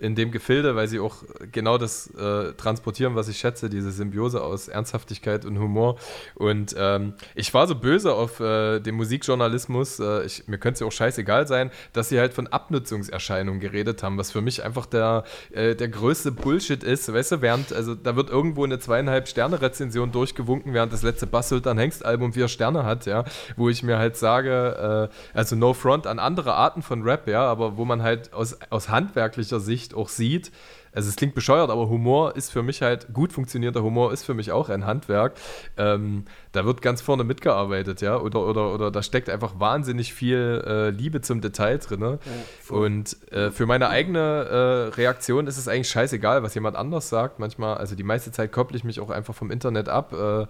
in dem Gefilde, weil sie auch genau das äh, transportieren, was ich schätze, diese Symbiose aus Ernsthaftigkeit und Humor. Und ähm, ich war so böse auf den Musikjournalismus, ich, mir könnte es ja auch scheißegal sein, dass sie halt von Abnutzungserscheinungen geredet haben, was für mich einfach der, äh, der größte Bullshit ist. Weißt du, während, also da wird irgendwo eine zweieinhalb Sterne-Rezension durchgewunken, während das letzte Bass Sultan Hengst-Album vier Sterne hat, ja, wo ich mir halt sage, äh, also no front an andere Arten von Rap, ja, aber wo man halt aus, aus handwerklicher Sicht auch sieht, also es klingt bescheuert, aber Humor ist für mich halt, gut funktionierender Humor ist für mich auch ein Handwerk. Ähm, da wird ganz vorne mitgearbeitet, ja, oder, oder, oder da steckt einfach wahnsinnig viel äh, Liebe zum Detail drin. Ne? Ja, und äh, für meine eigene äh, Reaktion ist es eigentlich scheißegal, was jemand anders sagt. Manchmal, also die meiste Zeit kopple ich mich auch einfach vom Internet ab. Äh,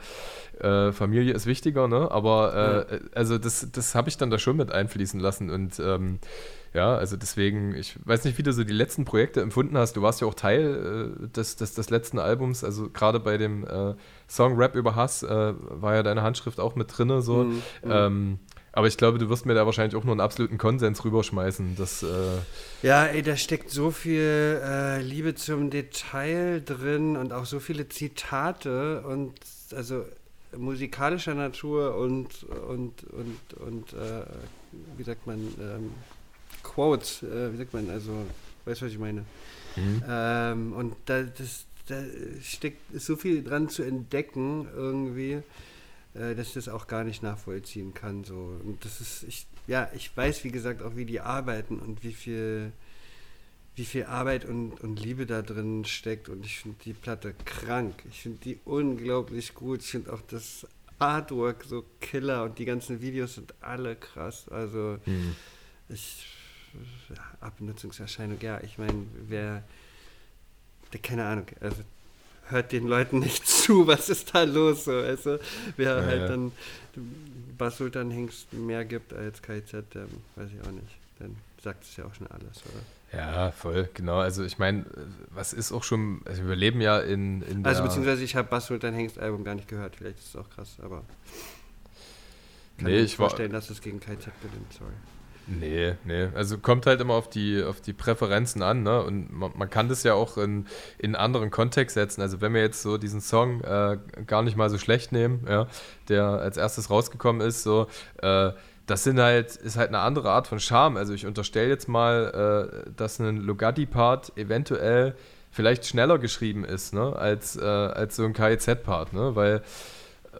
äh, Familie ist wichtiger, ne? Aber äh, ja. also das, das habe ich dann da schon mit einfließen lassen und ähm, ja, also deswegen, ich weiß nicht, wie du so die letzten Projekte empfunden hast. Du warst ja auch Teil äh, des, des, des letzten Albums, also gerade bei dem äh, Song Rap über Hass äh, war ja deine Handschrift auch mit drin. So. Mhm, mhm, ähm, aber ich glaube, du wirst mir da wahrscheinlich auch nur einen absoluten Konsens rüberschmeißen. Dass, äh ja, ey, da steckt so viel äh, Liebe zum Detail drin und auch so viele Zitate und also musikalischer Natur und, und, und, und äh, wie sagt man, ähm, Quotes, äh, wie sagt man, also, weißt du, was ich meine? Mhm. Ähm, und da, das, da steckt so viel dran zu entdecken irgendwie, äh, dass ich das auch gar nicht nachvollziehen kann. So. Und das ist, ich, ja, ich weiß, wie gesagt, auch wie die arbeiten und wie viel, wie viel Arbeit und, und Liebe da drin steckt. Und ich finde die Platte krank. Ich finde die unglaublich gut. Ich finde auch das Artwork so killer und die ganzen Videos sind alle krass. Also mhm. ich Abnutzungserscheinung, ja, ich meine, wer, keine Ahnung, also hört den Leuten nicht zu, was ist da los, so, also, wer ja, halt ja. dann Basultan Hengst mehr gibt als KZ, ähm, weiß ich auch nicht, dann sagt es ja auch schon alles, oder? Ja, voll, genau. Also ich meine, was ist auch schon, also wir leben ja in, in Also beziehungsweise ich habe Basultan Hengst Album gar nicht gehört, vielleicht ist es auch krass, aber kann nee, ich vorstellen, war, dass es gegen KZ gewinnt, sorry. Nee, nee. Also kommt halt immer auf die, auf die Präferenzen an, ne? Und man, man kann das ja auch in, in anderen Kontext setzen. Also wenn wir jetzt so diesen Song äh, gar nicht mal so schlecht nehmen, ja, der als erstes rausgekommen ist, so, äh, das sind halt, ist halt eine andere Art von Charme. Also ich unterstelle jetzt mal, äh, dass ein Lugatti-Part eventuell vielleicht schneller geschrieben ist, ne? Als, äh, als so ein KIZ-Part, ne? Weil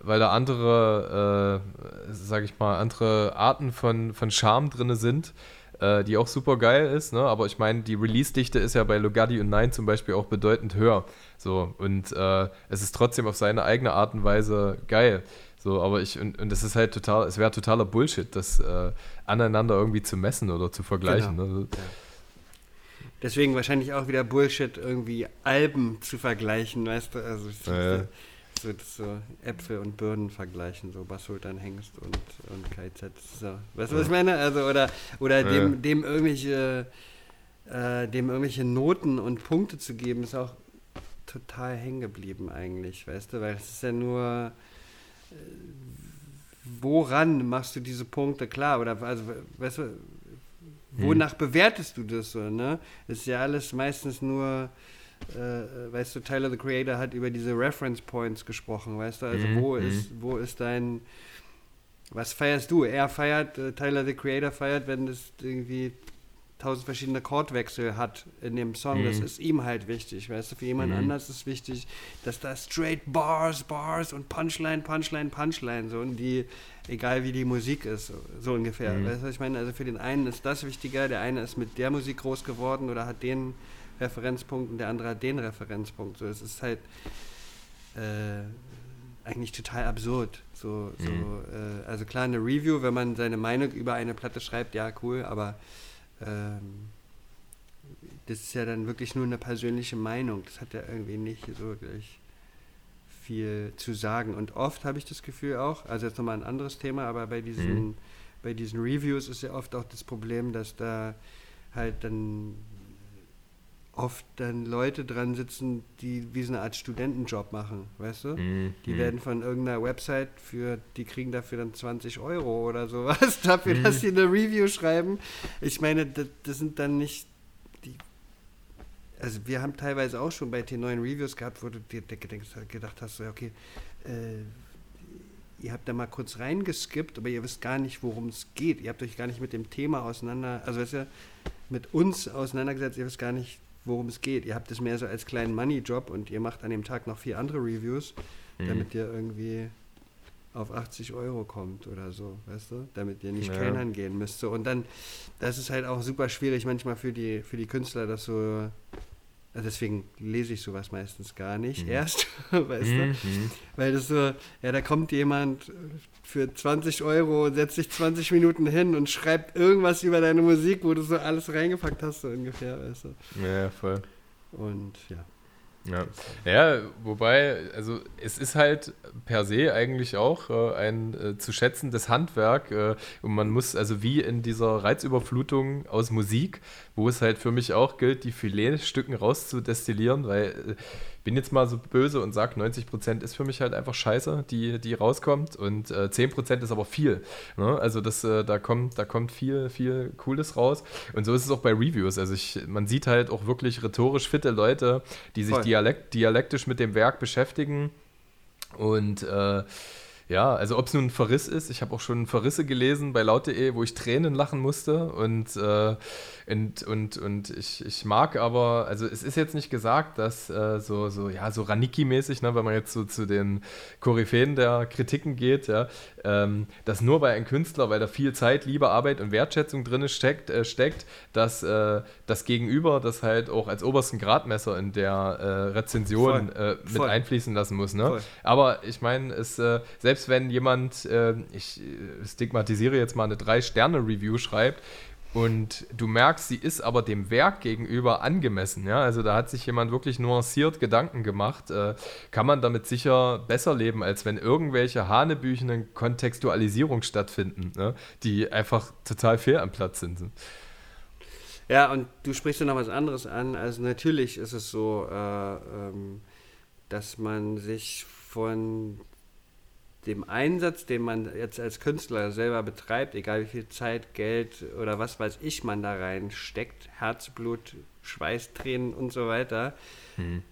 weil da andere, äh, sag ich mal, andere Arten von, von Charme drin sind, äh, die auch super geil ist, ne? Aber ich meine, die Release-Dichte ist ja bei Lugardi und Nine zum Beispiel auch bedeutend höher. So, und äh, es ist trotzdem auf seine eigene Art und Weise geil. So, aber ich, und, und das ist halt total, es wäre totaler Bullshit, das äh, aneinander irgendwie zu messen oder zu vergleichen. Genau. Ne? Ja. Deswegen wahrscheinlich auch wieder Bullshit, irgendwie Alben zu vergleichen, weißt du? Also, ja, ja so, so Äpfel und Birnen vergleichen, so Basultan Hengst und, und KZ. So. Weißt du, was ich meine? Also, oder oder ja. dem, dem irgendwelche äh, dem irgendwelche Noten und Punkte zu geben, ist auch total hängen geblieben eigentlich, weißt du, weil es ist ja nur äh, woran machst du diese Punkte klar oder also weißt du wonach hm. bewertest du das so, ne? Ist ja alles meistens nur äh, weißt du, Tyler the Creator hat über diese Reference Points gesprochen, weißt du, also mhm. wo ist, mhm. wo ist dein, was feierst du? Er feiert, äh, Tyler the Creator feiert, wenn es irgendwie tausend verschiedene Chordwechsel hat in dem Song. Mhm. Das ist ihm halt wichtig, weißt du. Für jemand mhm. anders ist wichtig, dass da straight Bars, Bars und Punchline, Punchline, Punchline, so und die, egal wie die Musik ist, so, so ungefähr. Mhm. Weißt du, was ich meine? Also für den einen ist das wichtiger, der eine ist mit der Musik groß geworden oder hat den Referenzpunkt und der andere hat den Referenzpunkt. So, es ist halt äh, eigentlich total absurd. So, so, mhm. äh, also klar, eine Review, wenn man seine Meinung über eine Platte schreibt, ja, cool, aber ähm, das ist ja dann wirklich nur eine persönliche Meinung. Das hat ja irgendwie nicht so wirklich viel zu sagen. Und oft habe ich das Gefühl auch, also jetzt nochmal ein anderes Thema, aber bei diesen, mhm. bei diesen Reviews ist ja oft auch das Problem, dass da halt dann oft dann Leute dran sitzen, die wie so eine Art Studentenjob machen, weißt du? Mm, die mm. werden von irgendeiner Website für, die kriegen dafür dann 20 Euro oder sowas, dafür, mm. dass sie eine Review schreiben. Ich meine, das, das, sind dann nicht die. Also wir haben teilweise auch schon bei T9 Reviews gehabt, wo du dir gedacht hast, okay, äh, ihr habt da mal kurz reingeskippt, aber ihr wisst gar nicht, worum es geht. Ihr habt euch gar nicht mit dem Thema auseinander, also weißt du, mit uns auseinandergesetzt, ihr wisst gar nicht, worum es geht. Ihr habt es mehr so als kleinen Money-Job und ihr macht an dem Tag noch vier andere Reviews, mhm. damit ihr irgendwie auf 80 Euro kommt oder so, weißt du? Damit ihr nicht ja. kellnern gehen müsst. So. Und dann, das ist halt auch super schwierig manchmal für die, für die Künstler, das so Also deswegen lese ich sowas meistens gar nicht mhm. erst, weißt mhm. du? Weil das so, ja, da kommt jemand für 20 Euro setzt sich 20 Minuten hin und schreibt irgendwas über deine Musik, wo du so alles reingepackt hast, so ungefähr, weißt du? Ja, voll. Und ja. Ja. ja, wobei, also es ist halt per se eigentlich auch äh, ein äh, zu schätzendes Handwerk äh, und man muss also wie in dieser Reizüberflutung aus Musik, wo es halt für mich auch gilt, die Filetstücken rauszudestillieren, weil äh, bin jetzt mal so böse und sage, 90% ist für mich halt einfach scheiße, die, die rauskommt und äh, 10% ist aber viel. Ne? Also das, äh, da, kommt, da kommt viel, viel Cooles raus. Und so ist es auch bei Reviews. Also ich, man sieht halt auch wirklich rhetorisch fitte Leute, die sich dialekt, dialektisch mit dem Werk beschäftigen und äh, ja, also ob es nun ein Verriss ist, ich habe auch schon Verrisse gelesen bei laut.de, wo ich Tränen lachen musste und, äh, und, und, und ich, ich mag aber, also es ist jetzt nicht gesagt, dass äh, so, so, ja, so Raniki-mäßig, ne, wenn man jetzt so zu den Koryphäen der Kritiken geht, ja, ähm, dass nur bei einem Künstler, weil da viel Zeit, Liebe, Arbeit und Wertschätzung drin steckt, äh, steckt dass äh, das Gegenüber das halt auch als obersten Gradmesser in der äh, Rezension äh, mit Voll. einfließen lassen muss. Ne? Aber ich meine, es selbst selbst wenn jemand, äh, ich stigmatisiere jetzt mal eine Drei-Sterne-Review schreibt, und du merkst, sie ist aber dem Werk gegenüber angemessen. Ja? Also da hat sich jemand wirklich nuanciert Gedanken gemacht. Äh, kann man damit sicher besser leben, als wenn irgendwelche hanebüchenen Kontextualisierungen stattfinden, ne? die einfach total fehl am Platz sind. Ja, und du sprichst ja noch was anderes an. Also natürlich ist es so, äh, ähm, dass man sich von dem Einsatz, den man jetzt als Künstler selber betreibt, egal wie viel Zeit, Geld oder was weiß ich man da reinsteckt, Herzblut, Schweißtränen und so weiter, hm.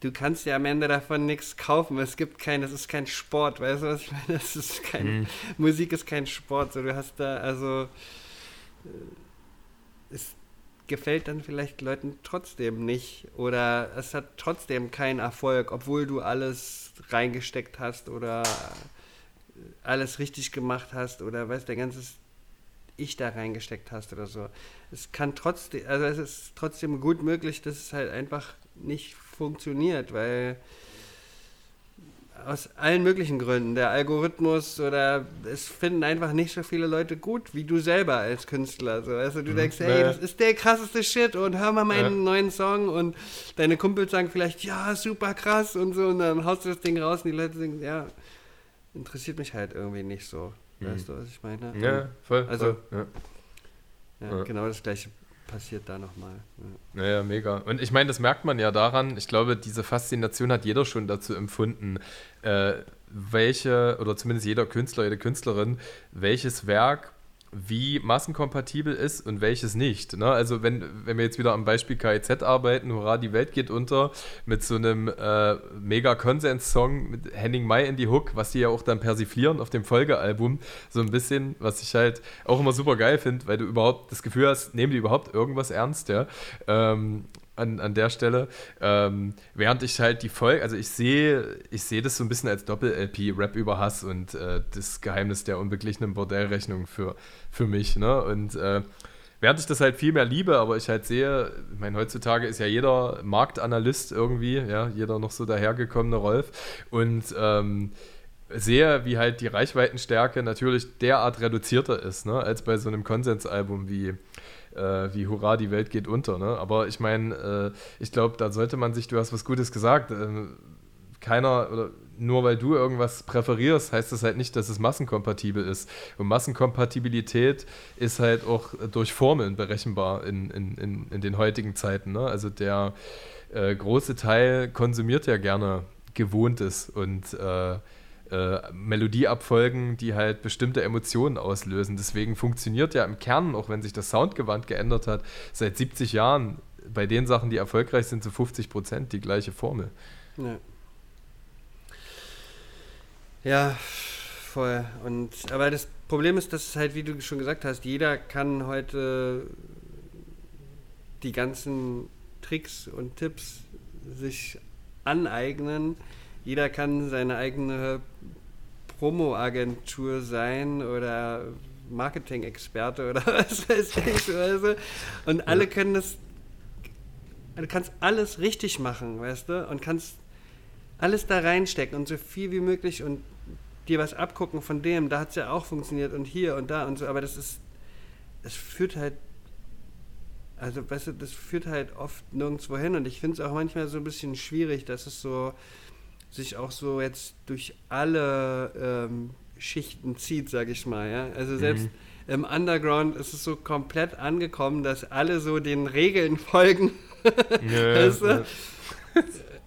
du kannst ja am Ende davon nichts kaufen. Es gibt kein, das ist kein Sport, weißt du, was ich meine? Das ist kein, hm. Musik ist kein Sport. So, du hast da, also, äh, es gefällt dann vielleicht Leuten trotzdem nicht oder es hat trotzdem keinen Erfolg, obwohl du alles reingesteckt hast oder alles richtig gemacht hast oder weißt, der ganze Ich da reingesteckt hast oder so. Es kann trotzdem, also es ist trotzdem gut möglich, dass es halt einfach nicht funktioniert, weil aus allen möglichen Gründen. Der Algorithmus oder es finden einfach nicht so viele Leute gut wie du selber als Künstler. So, also du mhm. denkst, hey, das ist der krasseste Shit und hör mal meinen ja. neuen Song und deine Kumpels sagen vielleicht, ja, super krass und so und dann haust du das Ding raus und die Leute denken, ja, interessiert mich halt irgendwie nicht so. Mhm. Weißt du, was ich meine? Ja, voll. Also, voll, ja. Ja, genau das gleiche passiert da nochmal. Ja. Naja, mega. Und ich meine, das merkt man ja daran, ich glaube, diese Faszination hat jeder schon dazu empfunden, äh, welche, oder zumindest jeder Künstler, jede Künstlerin, welches Werk wie massenkompatibel ist und welches nicht. Ne? Also wenn, wenn wir jetzt wieder am Beispiel KIZ arbeiten, hurra, die Welt geht unter, mit so einem äh, mega Konsens-Song mit Henning May in die Hook, was die ja auch dann persiflieren auf dem Folgealbum, so ein bisschen, was ich halt auch immer super geil finde, weil du überhaupt das Gefühl hast, nehmen die überhaupt irgendwas ernst, ja. Ähm, an, an der Stelle. Ähm, während ich halt die Folge, also ich sehe, ich sehe das so ein bisschen als Doppel-LP, Rap über Hass und äh, das Geheimnis der unbeglichenen Bordellrechnung für, für mich. Ne? Und äh, während ich das halt viel mehr liebe, aber ich halt sehe, ich meine, heutzutage ist ja jeder Marktanalyst irgendwie, ja, jeder noch so dahergekommene Rolf. Und ähm, sehe, wie halt die Reichweitenstärke natürlich derart reduzierter ist, ne, als bei so einem Konsensalbum wie äh, wie Hurra, die Welt geht unter. Ne? Aber ich meine, äh, ich glaube, da sollte man sich, du hast was Gutes gesagt, äh, keiner oder nur weil du irgendwas präferierst, heißt das halt nicht, dass es massenkompatibel ist. Und Massenkompatibilität ist halt auch durch Formeln berechenbar in, in, in, in den heutigen Zeiten. Ne? Also der äh, große Teil konsumiert ja gerne Gewohntes und äh, äh, Melodieabfolgen, die halt bestimmte Emotionen auslösen. Deswegen funktioniert ja im Kern, auch wenn sich das Soundgewand geändert hat, seit 70 Jahren bei den Sachen, die erfolgreich sind, zu 50 Prozent die gleiche Formel. Ja. ja, voll. Und, aber das Problem ist, dass halt, wie du schon gesagt hast, jeder kann heute die ganzen Tricks und Tipps sich aneignen jeder kann seine eigene Promo-Agentur sein oder Marketing-Experte oder was weiß ich. Also. Und alle können das du kannst alles richtig machen, weißt du, und kannst alles da reinstecken und so viel wie möglich und dir was abgucken von dem, da hat es ja auch funktioniert und hier und da und so, aber das ist, es führt halt, also weißt du, das führt halt oft nirgendwo hin und ich finde es auch manchmal so ein bisschen schwierig, dass es so sich auch so jetzt durch alle ähm, Schichten zieht, sag ich mal, ja. Also selbst mhm. im Underground ist es so komplett angekommen, dass alle so den Regeln folgen. Ja, weißt du?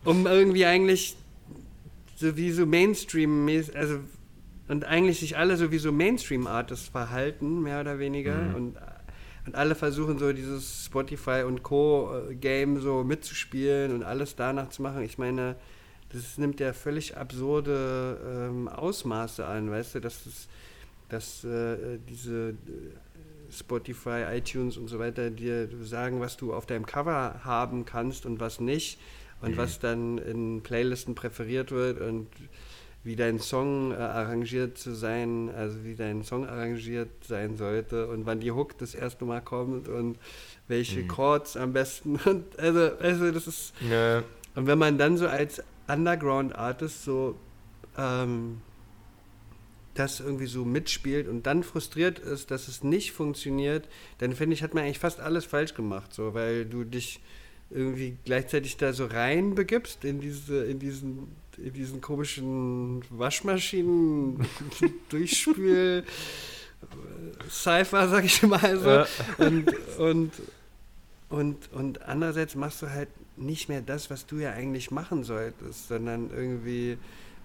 um irgendwie eigentlich so wie so Mainstream, also und eigentlich sich alle so wie so Mainstream-Artists verhalten, mehr oder weniger. Mhm. Und, und alle versuchen so dieses Spotify und Co-Game so mitzuspielen und alles danach zu machen. Ich meine, das nimmt ja völlig absurde ähm, Ausmaße an, weißt du, dass, das, dass äh, diese äh, Spotify, iTunes und so weiter dir sagen, was du auf deinem Cover haben kannst und was nicht und mhm. was dann in Playlisten präferiert wird und wie dein Song äh, arrangiert zu sein, also wie dein Song arrangiert sein sollte und wann die Hook das erste Mal kommt und welche mhm. Chords am besten und also, also das ist ja. und wenn man dann so als Underground-Artist so ähm, das irgendwie so mitspielt und dann frustriert ist, dass es nicht funktioniert, dann finde ich, hat man eigentlich fast alles falsch gemacht, so, weil du dich irgendwie gleichzeitig da so rein begibst in diese, in diesen, in diesen komischen Waschmaschinen, Durchspül, Cypher, sag ich mal so. Ja. Und, und, und, und andererseits machst du halt nicht mehr das, was du ja eigentlich machen solltest, sondern irgendwie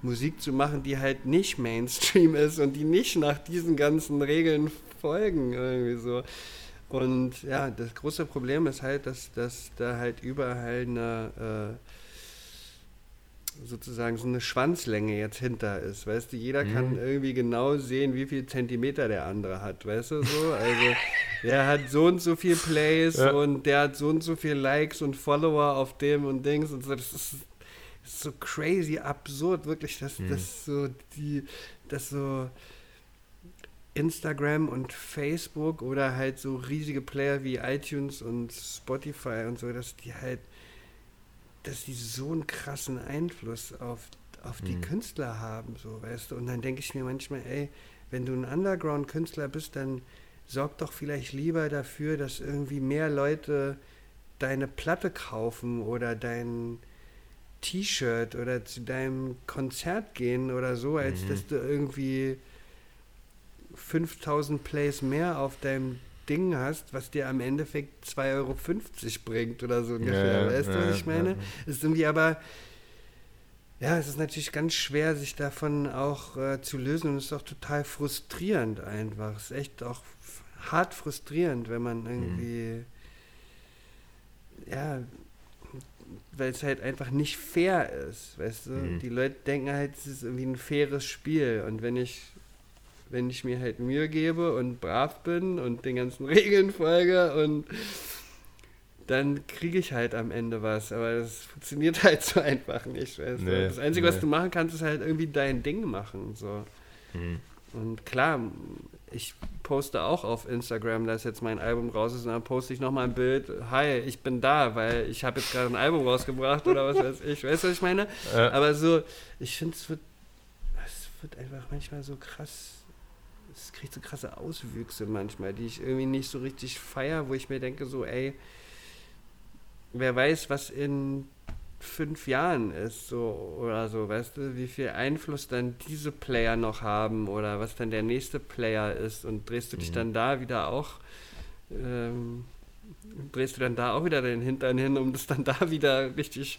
Musik zu machen, die halt nicht Mainstream ist und die nicht nach diesen ganzen Regeln folgen, irgendwie so. Und ja, das große Problem ist halt, dass, dass da halt überall eine äh, sozusagen so eine Schwanzlänge jetzt hinter ist, weißt du, jeder mhm. kann irgendwie genau sehen, wie viel Zentimeter der andere hat, weißt du so, also der hat so und so viel Plays ja. und der hat so und so viel Likes und Follower auf dem und Dings und so, das ist, das ist so crazy absurd, wirklich, dass mhm. das so die, das so Instagram und Facebook oder halt so riesige Player wie iTunes und Spotify und so, dass die halt dass die so einen krassen Einfluss auf, auf die mhm. Künstler haben, so, weißt du. Und dann denke ich mir manchmal, ey, wenn du ein Underground-Künstler bist, dann sorg doch vielleicht lieber dafür, dass irgendwie mehr Leute deine Platte kaufen oder dein T-Shirt oder zu deinem Konzert gehen oder so, als mhm. dass du irgendwie 5000 Plays mehr auf deinem Ding hast, was dir am Endeffekt 2,50 Euro bringt oder so ungefähr. Ja, weißt ja, du, was ich meine? Ja. Ist irgendwie aber, ja, es ist natürlich ganz schwer, sich davon auch äh, zu lösen und es ist auch total frustrierend einfach. Es ist echt auch hart frustrierend, wenn man irgendwie, mhm. ja, weil es halt einfach nicht fair ist, weißt du? Mhm. Die Leute denken halt, es ist irgendwie ein faires Spiel und wenn ich wenn ich mir halt Mühe gebe und brav bin und den ganzen Regeln folge und dann kriege ich halt am Ende was. Aber das funktioniert halt so einfach nicht. Weißt nee, das Einzige, nee. was du machen kannst, ist halt irgendwie dein Ding machen. So. Mhm. Und klar, ich poste auch auf Instagram, dass jetzt mein Album raus ist und dann poste ich nochmal ein Bild, hi, ich bin da, weil ich habe jetzt gerade ein Album rausgebracht oder was weiß ich. Weißt du, was ich meine? Ja. Aber so, ich finde, es wird, es wird einfach manchmal so krass es kriegt so krasse Auswüchse manchmal, die ich irgendwie nicht so richtig feier, wo ich mir denke, so, ey, wer weiß, was in fünf Jahren ist, so oder so, weißt du, wie viel Einfluss dann diese Player noch haben oder was dann der nächste Player ist und drehst du dich mhm. dann da wieder auch, ähm, drehst du dann da auch wieder den Hintern hin, um das dann da wieder richtig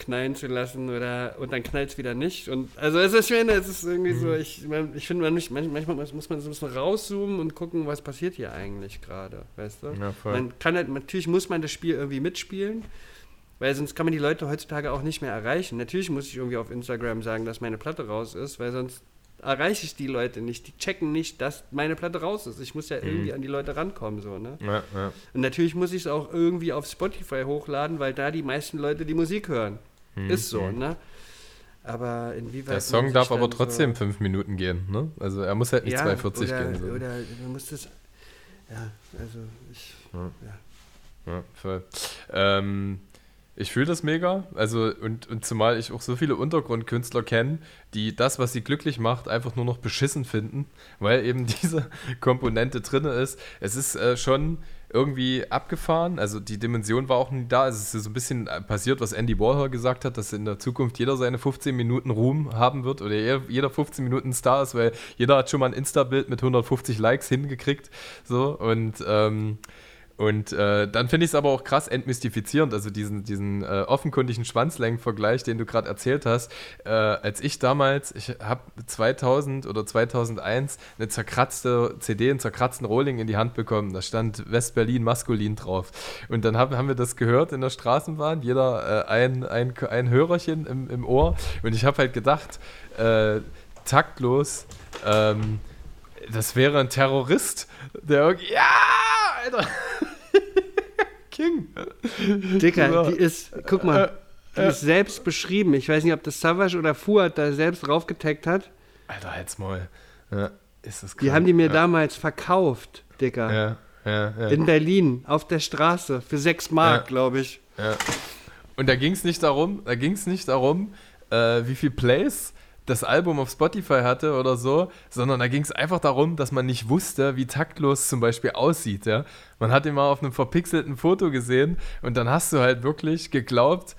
knallen zu lassen oder und dann knallt es wieder nicht. Und also es ist schön, es ist irgendwie mhm. so, ich, ich finde man nicht, manchmal muss man so ein bisschen rauszoomen und gucken, was passiert hier eigentlich gerade, weißt du? Ja, man kann halt, natürlich muss man das Spiel irgendwie mitspielen, weil sonst kann man die Leute heutzutage auch nicht mehr erreichen. Natürlich muss ich irgendwie auf Instagram sagen, dass meine Platte raus ist, weil sonst erreiche ich die Leute nicht. Die checken nicht, dass meine Platte raus ist. Ich muss ja irgendwie mhm. an die Leute rankommen, so, ne? Ja, ja. Und natürlich muss ich es auch irgendwie auf Spotify hochladen, weil da die meisten Leute die Musik hören. Mhm. Ist so, ne? Aber inwieweit. Der Song darf aber trotzdem so fünf Minuten gehen, ne? Also er muss halt nicht ja, 2,40 oder, gehen. So. Oder du musst es. Ja, also ich. Ja. ja. Ja, voll. Ähm, ich fühle das mega. Also, und, und zumal ich auch so viele Untergrundkünstler kenne, die das, was sie glücklich macht, einfach nur noch beschissen finden, weil eben diese Komponente drin ist. Es ist äh, schon irgendwie abgefahren. Also die Dimension war auch nie da. Es ist so ein bisschen passiert, was Andy Warhol gesagt hat, dass in der Zukunft jeder seine 15 Minuten Ruhm haben wird oder jeder 15 Minuten Star ist, weil jeder hat schon mal ein Insta-Bild mit 150 Likes hingekriegt. So und ähm, und äh, dann finde ich es aber auch krass entmystifizierend, also diesen, diesen äh, offenkundigen Schwanzlängenvergleich, den du gerade erzählt hast. Äh, als ich damals, ich habe 2000 oder 2001 eine zerkratzte CD, einen zerkratzten Rolling in die Hand bekommen. Da stand West-Berlin maskulin drauf. Und dann haben, haben wir das gehört in der Straßenbahn, jeder äh, ein, ein, ein Hörerchen im, im Ohr. Und ich habe halt gedacht, äh, taktlos, ähm, das wäre ein Terrorist, der irgendwie, ja, Alter. Dicker, die ist, guck mal, die ist selbst beschrieben. Ich weiß nicht, ob das Savage oder Fuad da selbst draufgetaggt hat. Alter, halt's mal. Ja, ist das krass. Die haben die mir ja. damals verkauft, Dicker. Ja, ja, ja. In Berlin, auf der Straße, für 6 Mark, ja. glaube ich. Ja. Und da ging es nicht darum, da ging es nicht darum, äh, wie viel Plays das Album auf Spotify hatte oder so, sondern da ging es einfach darum, dass man nicht wusste, wie taktlos zum Beispiel aussieht. Ja? Man hat ihn mal auf einem verpixelten Foto gesehen und dann hast du halt wirklich geglaubt,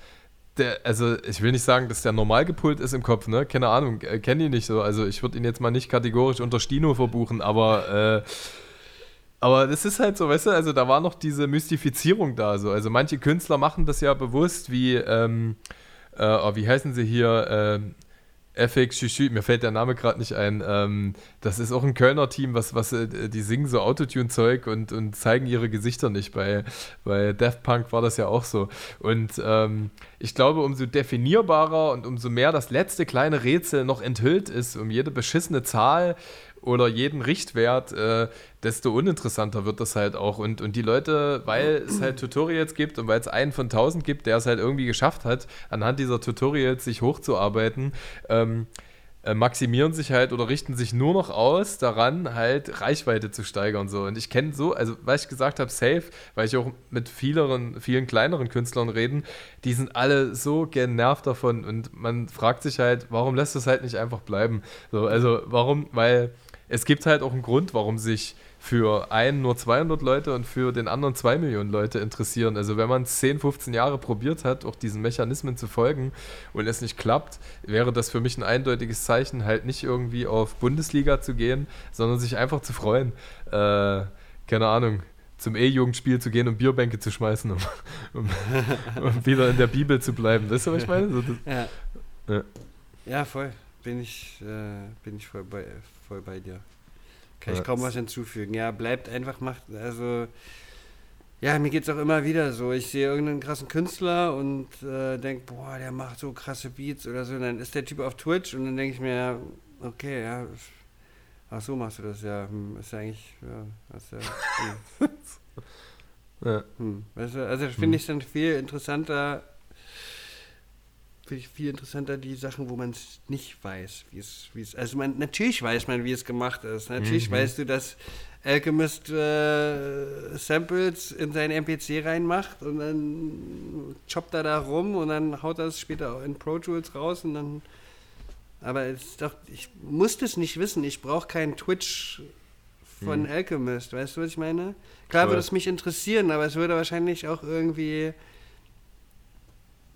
der, also ich will nicht sagen, dass der normal gepult ist im Kopf, ne? Keine Ahnung, äh, kenne ihn nicht so. Also ich würde ihn jetzt mal nicht kategorisch unter Stino verbuchen, aber äh, aber das ist halt so, weißt du, also da war noch diese Mystifizierung da. So. Also manche Künstler machen das ja bewusst, wie, ähm, äh, oh, wie heißen sie hier? Ähm, FX Shushu, mir fällt der Name gerade nicht ein. Ähm, das ist auch ein Kölner Team, was, was äh, die singen so Autotune-Zeug und, und zeigen ihre Gesichter nicht. Bei, bei Daft Punk war das ja auch so. Und ähm, ich glaube, umso definierbarer und umso mehr das letzte kleine Rätsel noch enthüllt ist, um jede beschissene Zahl oder jeden Richtwert, äh, desto uninteressanter wird das halt auch. Und, und die Leute, weil es halt Tutorials gibt und weil es einen von tausend gibt, der es halt irgendwie geschafft hat, anhand dieser Tutorials sich hochzuarbeiten, ähm, äh, maximieren sich halt oder richten sich nur noch aus daran, halt Reichweite zu steigern. So. Und ich kenne so, also weil ich gesagt habe, safe, weil ich auch mit vielen, vielen kleineren Künstlern reden, die sind alle so genervt davon und man fragt sich halt, warum lässt es halt nicht einfach bleiben? So, also warum, weil es gibt halt auch einen Grund, warum sich für einen nur 200 Leute und für den anderen 2 Millionen Leute interessieren. Also wenn man 10, 15 Jahre probiert hat, auch diesen Mechanismen zu folgen und es nicht klappt, wäre das für mich ein eindeutiges Zeichen, halt nicht irgendwie auf Bundesliga zu gehen, sondern sich einfach zu freuen. Äh, keine Ahnung, zum E-Jugendspiel zu gehen und Bierbänke zu schmeißen, um, um, um, wieder in der Bibel zu bleiben. Weißt du, was ich meine? So, das, ja. ja. ja. voll. Bin ich, äh, bin ich voll bei, voll bei dir. Kann ich kaum was hinzufügen. Ja, bleibt einfach, macht, also, ja, mir geht es auch immer wieder so. Ich sehe irgendeinen krassen Künstler und äh, denke, boah, der macht so krasse Beats oder so. Und dann ist der Typ auf Twitch und dann denke ich mir, okay, ja, ach so machst du das ja. Hm, ist ja eigentlich, ja, das ja. Hm. ja. Hm, weißt du, also finde hm. ich dann viel interessanter, finde ich viel interessanter die Sachen, wo man es nicht weiß, wie es, wie es, also man, natürlich weiß man, wie es gemacht ist. Natürlich mhm. weißt du, dass Alchemist äh, Samples in seinen MPC reinmacht und dann choppt er da rum und dann haut er es später auch in Pro Tools raus und dann, aber es doch, ich muss das nicht wissen, ich brauche keinen Twitch von mhm. Alchemist, weißt du, was ich meine? Klar würde es mich interessieren, aber es würde wahrscheinlich auch irgendwie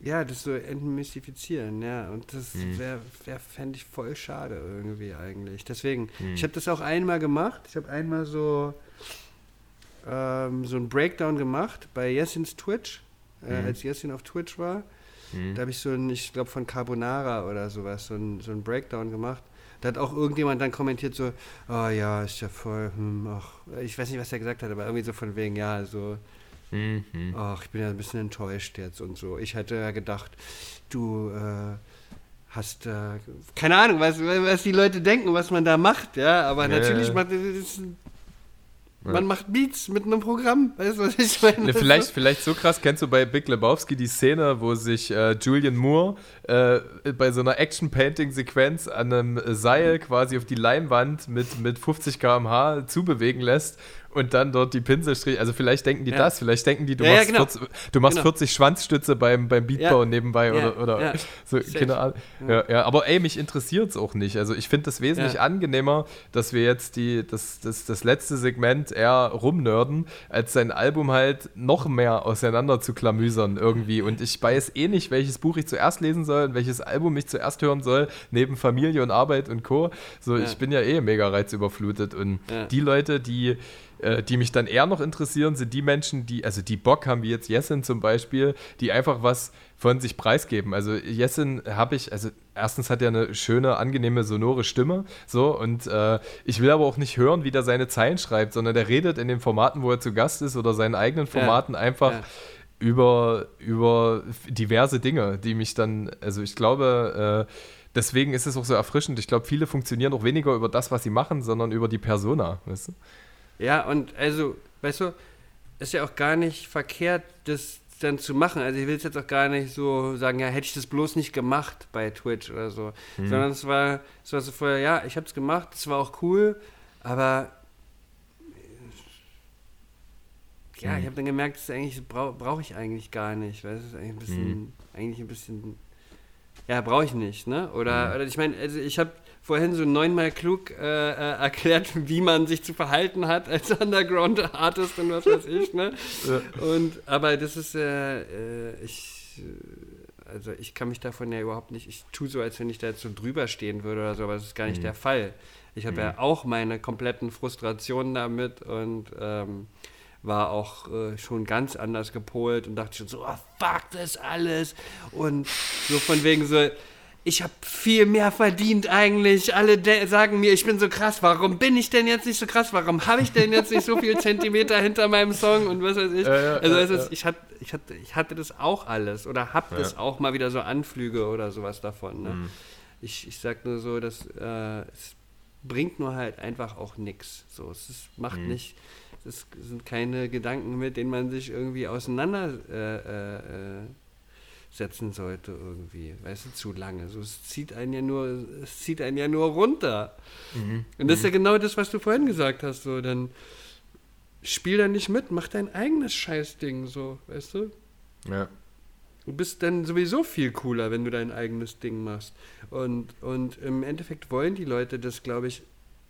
ja, das so entmystifizieren, ja. Und das wäre, wär, fände ich voll schade irgendwie eigentlich. Deswegen, mhm. ich habe das auch einmal gemacht. Ich habe einmal so, ähm, so ein Breakdown gemacht bei Jessins Twitch, äh, mhm. als Jessin auf Twitch war. Mhm. Da habe ich so ein, ich glaube von Carbonara oder sowas, so ein, so ein Breakdown gemacht. Da hat auch irgendjemand dann kommentiert so, oh ja, ist ja voll, hm, ach, ich weiß nicht, was er gesagt hat, aber irgendwie so von wegen, ja, so, Mhm. Ach, ich bin ja ein bisschen enttäuscht jetzt und so. Ich hätte ja gedacht, du äh, hast, äh, keine Ahnung, was, was die Leute denken, was man da macht, ja, aber ja, natürlich macht das, man macht Beats mit einem Programm, weißt du, was ich meine? Ne, vielleicht, vielleicht so krass, kennst du bei Big Lebowski die Szene, wo sich äh, Julian Moore äh, bei so einer Action-Painting-Sequenz an einem Seil quasi auf die Leinwand mit, mit 50 km/h zubewegen lässt und dann dort die Pinselstriche. Also vielleicht denken die Ja. das, vielleicht denken die, du Ja, ja, machst, genau. 40, du machst Genau. 40 Schwanzstütze beim, beim Beatbau Ja. nebenbei Ja, oder, oder ja. so, keine Ahnung. Ja. Ja, aber ey, mich interessiert es auch nicht. Also ich finde es wesentlich Ja. angenehmer, dass wir jetzt die, das, das, das letzte Segment eher rumnörden, als sein Album halt noch mehr auseinander zu klamüsern irgendwie. Und ich weiß eh nicht, welches Buch ich zuerst lesen soll und welches Album ich zuerst hören soll, neben Familie und Arbeit und Co. So, Ja. ich bin ja eh mega reizüberflutet. Und Ja. die Leute, die äh, die mich dann eher noch interessieren, sind die Menschen, die, also die Bock haben, wie jetzt Jessin zum Beispiel, die einfach was von sich preisgeben. Also Jessin habe ich, also erstens hat er eine schöne, angenehme, sonore Stimme, so, und äh, ich will aber auch nicht hören, wie der seine Zeilen schreibt, sondern der redet in den Formaten, wo er zu Gast ist oder seinen eigenen Formaten einfach ja. über, über diverse Dinge, die mich dann, also ich glaube, äh, deswegen ist es auch so erfrischend. Ich glaube, viele funktionieren auch weniger über das, was sie machen, sondern über die Persona, weißt du? Ja, und also, weißt du, ist ja auch gar nicht verkehrt, das dann zu machen. Also ich will es jetzt auch gar nicht so sagen, ja, hätte ich das bloß nicht gemacht bei Twitch oder so. Sondern es war, es war so vorher, ja, ich habe es gemacht, es war auch cool, aber ja, Mhm. ich habe dann gemerkt, das eigentlich brauche brauch ich eigentlich gar nicht, weil es ist eigentlich ein bisschen, eigentlich ein bisschen, ja, brauche ich nicht, ne? Oder, oder ich meine, also ich habe vorhin so neunmal klug äh, äh, erklärt, wie man sich zu verhalten hat als Underground-Artist und was weiß ich, ne? Und, aber das ist, äh, äh, ich, äh, also ich kann mich davon ja überhaupt nicht, ich tue so, als wenn ich da jetzt so drüber stehen würde oder so, aber das ist gar nicht der Fall. Ich habe ja auch meine kompletten Frustrationen damit und ähm, war auch äh, schon ganz anders gepolt und dachte schon so, oh, fuck das alles und so von wegen so, ich habe viel mehr verdient eigentlich. Alle sagen mir, ich bin so krass. Warum bin ich denn jetzt nicht so krass? Warum habe ich denn jetzt nicht so viel Zentimeter hinter meinem Song und was weiß ich? Ja, ja, also ja, ist, ich, hatte, ich, hatte, ich hatte das auch alles oder hab das auch mal wieder so Anflüge oder sowas davon. Ne? Mhm. Ich, ich sag nur so, dass äh, es bringt nur halt einfach auch nichts. So, es ist, macht Mhm. nicht, es sind keine Gedanken, mit denen man sich irgendwie auseinandersetzen äh, äh, äh, setzen sollte irgendwie, weißt du, zu lange. So, es zieht einen ja nur, es zieht einen ja nur runter. Und das ist ja genau das, was du vorhin gesagt hast. So, dann spiel da nicht mit, mach dein eigenes Scheißding, so, weißt du? Ja. Du bist dann sowieso viel cooler, wenn du dein eigenes Ding machst. Und, und im Endeffekt wollen die Leute das, glaube ich,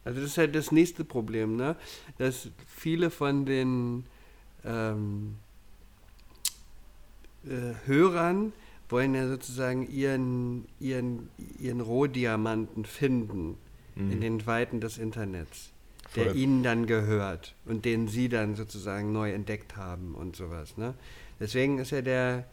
also das ist halt das nächste Problem, ne? Dass viele von den ähm, äh, Hörern wollen ja sozusagen ihren, ihren, ihren Rohdiamanten finden in den Weiten des Internets, der Voll. ihnen dann gehört und den sie dann sozusagen neu entdeckt haben und sowas. Ne? Deswegen ist ja der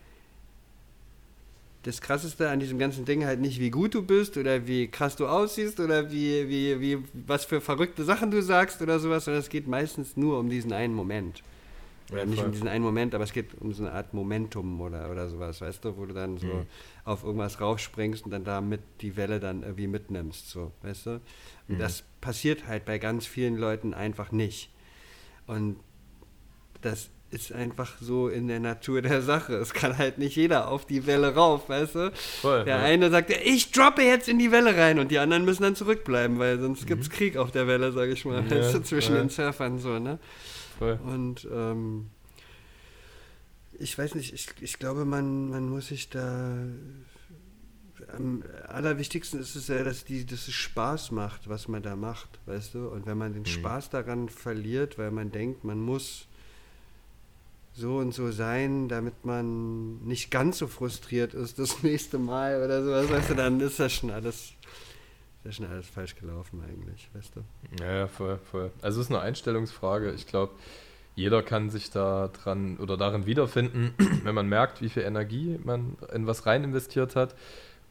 das Krasseste an diesem ganzen Ding halt nicht, wie gut du bist oder wie krass du aussiehst oder wie, wie, wie, was für verrückte Sachen du sagst oder sowas, sondern es geht meistens nur um diesen einen Moment. Oder nicht um diesen einen Moment, aber es geht um so eine Art Momentum oder, oder sowas, weißt du, wo du dann so Mhm. auf irgendwas raufspringst und dann damit die Welle dann irgendwie mitnimmst, so, weißt du? Und Mhm. das passiert halt bei ganz vielen Leuten einfach nicht. Und das ist einfach so in der Natur der Sache. Es kann halt nicht jeder auf die Welle rauf, weißt du? Voll, der ja. eine sagt, ich droppe jetzt in die Welle rein und die anderen müssen dann zurückbleiben, weil sonst gibt es Krieg auf der Welle, sag ich mal, Mhm. Ja, weißt du, zwischen ja. den Surfern so, ne? Voll. Und ähm, ich weiß nicht, ich, ich glaube, man, man muss sich da. Am allerwichtigsten ist es ja, dass, die, dass es Spaß macht, was man da macht, weißt du? Und wenn man den Spaß daran verliert, weil man denkt, man muss so und so sein, damit man nicht ganz so frustriert ist das nächste Mal oder sowas, weißt du, dann ist das schon alles, ist das schon alles falsch gelaufen eigentlich, weißt du? Ja, ja, voll, voll. Also es ist eine Einstellungsfrage. Ich glaube, jeder kann sich da dran oder darin wiederfinden, wenn man merkt, wie viel Energie man in was rein investiert hat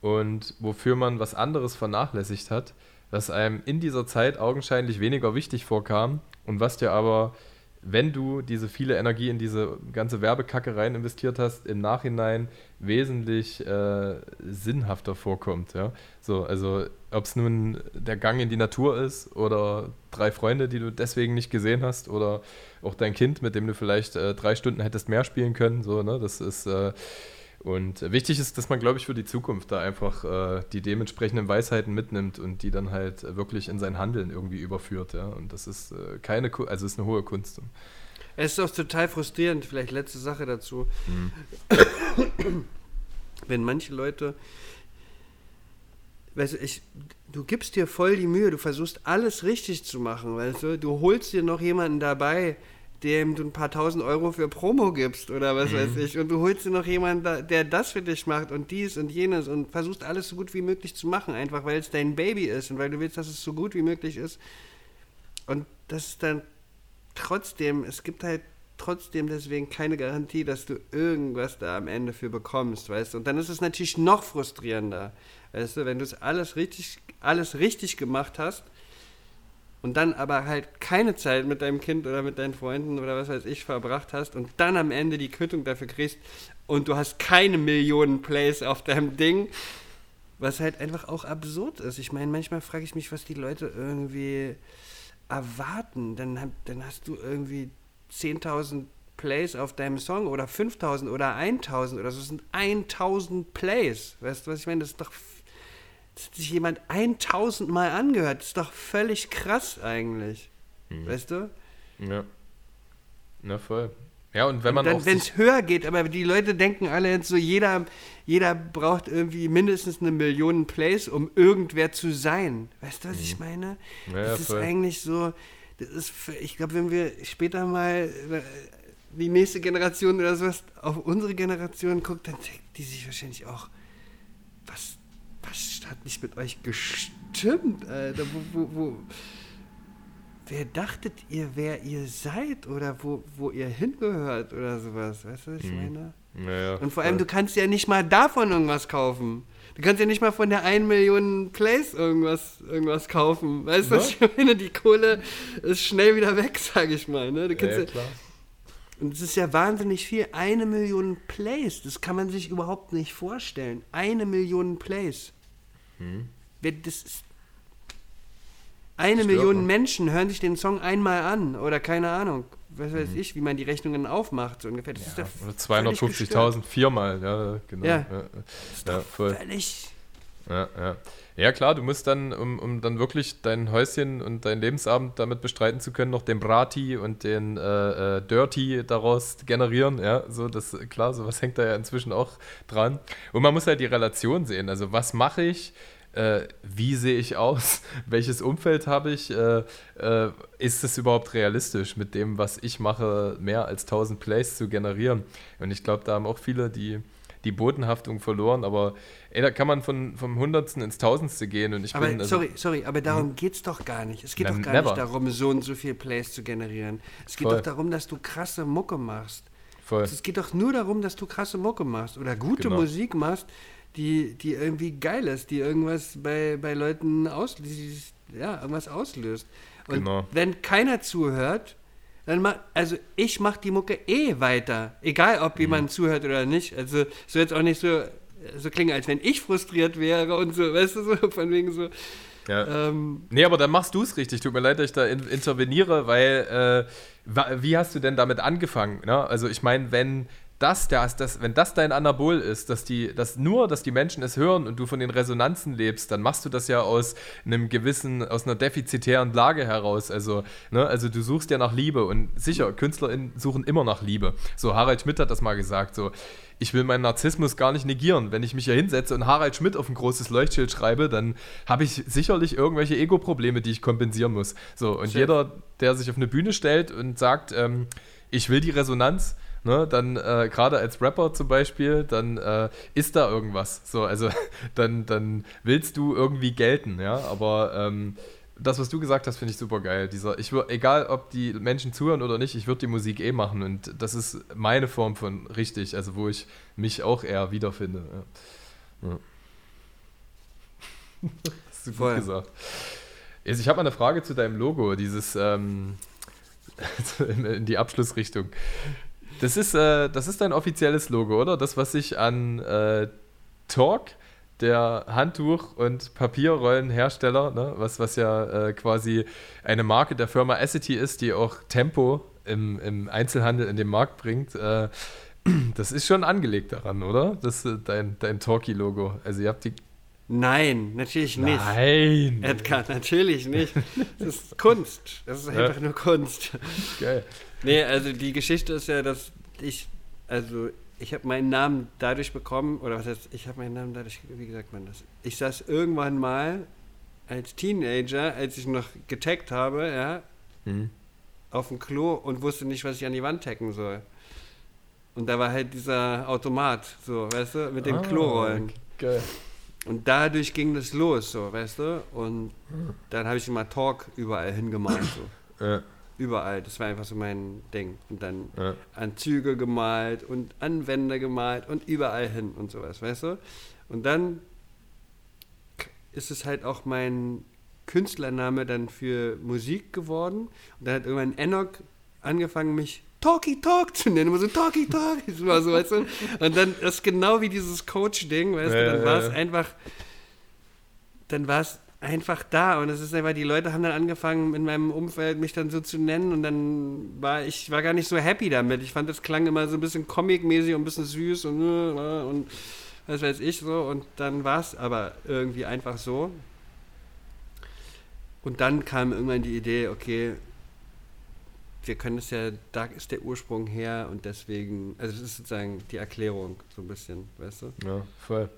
und wofür man was anderes vernachlässigt hat, was einem in dieser Zeit augenscheinlich weniger wichtig vorkam und was dir aber, wenn du diese viele Energie in diese ganze Werbekacke rein investiert hast, im Nachhinein wesentlich äh, sinnhafter vorkommt. Ja? So, also ob es nun der Gang in die Natur ist oder drei Freunde, die du deswegen nicht gesehen hast oder auch dein Kind, mit dem du vielleicht äh, drei Stunden hättest mehr spielen können. So, ne? Das ist äh, Und äh, wichtig ist, dass man, glaube ich, für die Zukunft da einfach äh, die dementsprechenden Weisheiten mitnimmt und die dann halt wirklich in sein Handeln irgendwie überführt. Ja? Und das ist äh, keine, also ist eine hohe Kunst. Es ist auch total frustrierend, vielleicht letzte Sache dazu. Mhm. Wenn manche Leute, weißt du, ich, du gibst dir voll die Mühe, du versuchst alles richtig zu machen, weißt du, du holst dir noch jemanden dabei, dem du ein paar tausend Euro für Promo gibst oder was mhm. weiß ich. Und du holst dir noch jemanden, der das für dich macht und dies und jenes und versuchst alles so gut wie möglich zu machen, einfach weil es dein Baby ist und weil du willst, dass es so gut wie möglich ist. Und das ist dann trotzdem, es gibt halt trotzdem deswegen keine Garantie, dass du irgendwas da am Ende für bekommst, weißt du. Und dann ist es natürlich noch frustrierender, weißt du, wenn du es alles richtig, alles richtig gemacht hast und dann aber halt keine Zeit mit deinem Kind oder mit deinen Freunden oder was weiß ich verbracht hast und dann am Ende die Quittung dafür kriegst und du hast keine Millionen Plays auf deinem Ding, was halt einfach auch absurd ist. Ich meine, manchmal frage ich mich, was die Leute irgendwie erwarten. Dann, dann hast du irgendwie 10.000 Plays auf deinem Song oder 5.000 oder 1.000 oder so. Das sind 1.000 Plays. Weißt du, was ich meine? Das ist doch. Das hat sich jemand 1.000 Mal angehört. Das ist doch völlig krass eigentlich. Mhm. Weißt du? Ja. Na voll. Ja, und wenn man und Wenn es höher geht, aber die Leute denken alle jetzt so, jeder, jeder braucht irgendwie mindestens eine Million Plays, um irgendwer zu sein. Weißt du, was mhm. ich meine? Ja, das voll. ist eigentlich so, das ist, ich glaube, wenn wir später mal äh, die nächste Generation oder sowas auf unsere Generation guckt, dann denkt die sich wahrscheinlich auch, was, was hat nicht mit euch gestimmt, Alter? Wo, wo, wo, wer dachtet ihr, wer ihr seid oder wo, wo ihr hingehört oder sowas? Weißt du, was ich mhm. meine? Naja, und vor allem, du kannst ja nicht mal davon irgendwas kaufen. Du kannst ja nicht mal von der 1 Million Plays irgendwas, irgendwas kaufen. Weißt du, was ich meine? Die Kohle ist schnell wieder weg, sag ich mal. Ne? Du kannst ja, klar. Und es ist ja wahnsinnig viel. Eine Million Plays, das kann man sich überhaupt nicht vorstellen. Eine Million Plays. Hm. Das ist eine Million Menschen hören sich den Song einmal an oder keine Ahnung, was weiß mhm. ich, wie man die Rechnungen aufmacht so ungefähr. Das ja, ist oder 250.000 viermal, ja, genau. Ja, ja, ja voll. völlig. Ja, ja. ja, klar, du musst dann, um, um dann wirklich dein Häuschen und deinen Lebensabend damit bestreiten zu können, noch den Brati und den äh, äh, Dirty daraus generieren. Ja, so das, klar, sowas hängt da ja inzwischen auch dran. Und man muss halt die Relation sehen. Also, was mache ich? Äh, wie sehe ich aus, welches Umfeld habe ich, äh, äh, ist es überhaupt realistisch, mit dem, was ich mache, mehr als 1000 Plays zu generieren. Und ich glaube, da haben auch viele die, die Bodenhaftung verloren, aber ey, da kann man von, vom Hundertsten ins Tausendste gehen. Und ich aber, bin, also, sorry, sorry, aber darum hm? geht es doch gar nicht. Es geht Na, doch gar never. nicht darum, so und so viele Plays zu generieren. Es geht Voll. doch darum, dass du krasse Mucke machst. Voll. Es geht doch nur darum, dass du krasse Mucke machst oder gute genau. Musik machst, die, die irgendwie geil ist, die irgendwas bei, bei Leuten aus, die, ja, irgendwas auslöst. Und genau. wenn keiner zuhört, dann mach, also ich mache die Mucke eh weiter, egal ob mhm. jemand zuhört oder nicht. Also so jetzt auch nicht so, so klingen, als wenn ich frustriert wäre und so, weißt du, so von wegen so. Ja. Ähm, nee, aber dann machst du es richtig. Tut mir leid, dass ich da in, interveniere, weil äh, wie hast du denn damit angefangen? Ne? Also ich meine, wenn das, das, das, wenn das dein Anabol ist, dass die, dass nur, dass die Menschen es hören und du von den Resonanzen lebst, dann machst du das ja aus einem gewissen, aus einer defizitären Lage heraus. Also, ne, also du suchst ja nach Liebe und sicher, KünstlerInnen suchen immer nach Liebe. So, Harald Schmidt hat das mal gesagt, so, ich will meinen Narzissmus gar nicht negieren. Wenn ich mich hier hinsetze und Harald Schmidt auf ein großes Leuchtschild schreibe, dann habe ich sicherlich irgendwelche Ego-Probleme, die ich kompensieren muss. So, und Schön. jeder, der sich auf eine Bühne stellt und sagt, ähm, ich will die Resonanz, ne, dann äh, gerade als Rapper zum Beispiel, dann äh, ist da irgendwas. So, also dann, dann willst du irgendwie gelten, ja. Aber ähm, das, was du gesagt hast, finde ich super geil. Dieser, ich egal ob die Menschen zuhören oder nicht, ich würde die Musik eh machen und das ist meine Form von richtig, also wo ich mich auch eher wiederfinde. Ja. Ja. Hast du Voll. gesagt. Jetzt, ich habe mal eine Frage zu deinem Logo, dieses ähm, in die Abschlussrichtung. Das ist, äh, das ist dein offizielles Logo, oder? Das, was sich an äh, Talk, der Handtuch- und Papierrollenhersteller, ne? was, was ja äh, quasi eine Marke der Firma Essity ist, die auch Tempo im, im Einzelhandel in den Markt bringt, äh, Das ist schon angelegt daran, oder? Das ist dein, dein Talkie-Logo. Also ihr habt die. Nein, natürlich nicht. Nein! Edgar, natürlich nicht. Das ist Kunst. Das ist einfach nur Kunst. Geil. Nee, also die Geschichte ist ja, dass ich, also ich habe meinen Namen dadurch bekommen, oder was heißt, ich habe meinen Namen dadurch, wie gesagt man das? Ich saß irgendwann mal als Teenager, als ich noch getaggt habe, ja, Mhm. auf dem Klo und wusste nicht, was ich an die Wand taggen soll. Und da war halt dieser Automat, so, weißt du, mit den Ah, Klorollen. Geil. Und dadurch ging das los, so, weißt du? Und dann habe ich immer Talk überall hingemalt, so. Ja, Überall. Das war einfach so mein Ding. Und dann ja. an Züge gemalt und an Wände gemalt und überall hin und sowas, weißt du? Und dann ist es halt auch mein Künstlername dann für Musik geworden. Und dann hat irgendwann Enoch angefangen, mich Talky Talk zu nennen. Immer so Talky Talk. War so, weißt du? Und dann ist genau wie dieses Coach-Ding, weißt du? Dann war es einfach, dann war es einfach da und es ist einfach, die Leute haben dann angefangen in meinem Umfeld mich dann so zu nennen und dann war ich war gar nicht so happy damit. Ich fand das klang immer so ein bisschen comic-mäßig und ein bisschen süß und, und was weiß ich so und dann war es aber irgendwie einfach so. Und dann kam irgendwann die Idee, okay, wir können es ja, da ist der Ursprung her und deswegen, also das ist sozusagen die Erklärung so ein bisschen, weißt du? Ja, voll.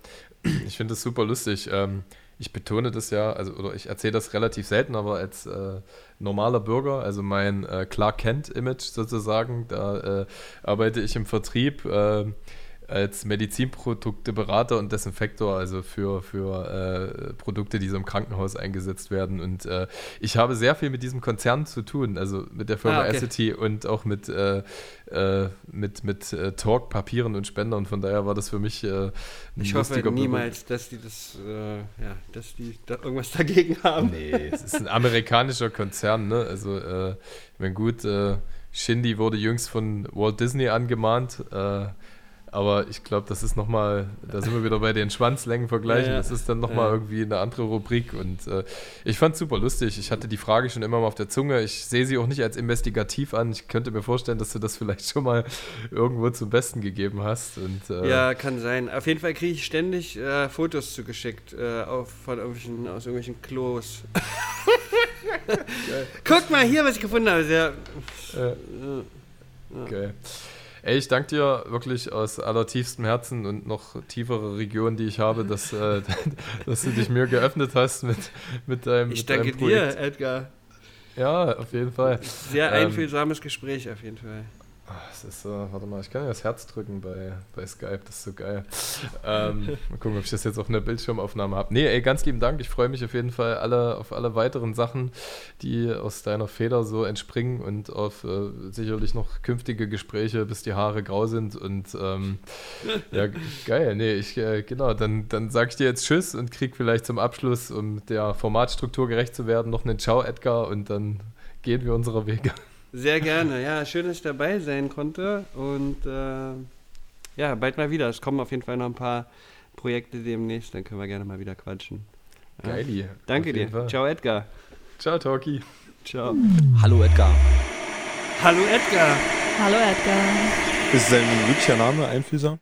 Ich finde das super lustig. Ähm, ich betone das ja, also oder ich erzähle das relativ selten, aber als äh, normaler Bürger, also mein äh, Clark Kent-Image sozusagen, da äh, arbeite ich im Vertrieb äh, als Medizinprodukteberater und Desinfektor, also für, für äh, Produkte, die so im Krankenhaus eingesetzt werden. Und äh, ich habe sehr viel mit diesem Konzern zu tun, also mit der Firma Ah, okay. Essity und auch mit, äh, äh, mit, mit äh, Talk, Papieren und Spendern. Von daher war das für mich äh, ein Ich hoffe niemals, dass die das, äh, ja, dass die da irgendwas dagegen haben. Nee, es ist ein amerikanischer Konzern, ne? Also, ich meine, gut, Shindy wurde jüngst von Walt Disney angemahnt, äh, aber ich glaube, das ist nochmal, da sind wir wieder bei den Schwanzlängenvergleichen, Ja, ja. das ist dann nochmal Ja. irgendwie eine andere Rubrik und äh, ich fand es super lustig. Ich hatte die Frage schon immer mal auf der Zunge. Ich sehe sie auch nicht als investigativ an. Ich könnte mir vorstellen, dass du das vielleicht schon mal irgendwo zum Besten gegeben hast. Und, äh, Ja, kann sein. Auf jeden Fall kriege ich ständig äh, Fotos zugeschickt äh, auf, von irgendwelchen, aus irgendwelchen Klos. Guck mal hier, was ich gefunden habe. Äh, Geil. Ey, ich danke dir wirklich aus allertiefstem Herzen und noch tiefere Regionen, die ich habe, dass, äh, dass du dich mir geöffnet hast mit, mit deinem ich mit danke deinem dir, Edgar. Ja, auf jeden Fall. Sehr Ähm, einfühlsames Gespräch auf jeden Fall. Ah, Es ist, äh, warte mal, ich kann ja das Herz drücken bei, bei Skype, das ist so geil. Ähm, mal gucken, ob ich das jetzt auf einer Bildschirmaufnahme habe. Nee, ey, ganz lieben Dank. Ich freue mich auf jeden Fall alle, auf alle weiteren Sachen, die aus deiner Feder so entspringen und auf äh, sicherlich noch künftige Gespräche, bis die Haare grau sind. Und ähm, ja, geil. Nee, ich, äh, genau, dann, dann sage ich dir jetzt Tschüss und krieg vielleicht zum Abschluss, um der Formatstruktur gerecht zu werden, noch einen Ciao, Edgar, und dann gehen wir unserer Wege. Sehr gerne. Ja, schön, dass ich dabei sein konnte. Und äh, ja, bald mal wieder. Es kommen auf jeden Fall noch ein paar Projekte demnächst. Dann können wir gerne mal wieder quatschen. Ja. Geili. Danke dir. Fall. Ciao, Edgar. Ciao, Talkie. Ciao. Hallo Edgar. Hallo, Edgar. Hallo Edgar. Ist dein wirklicher Name einfühlsam?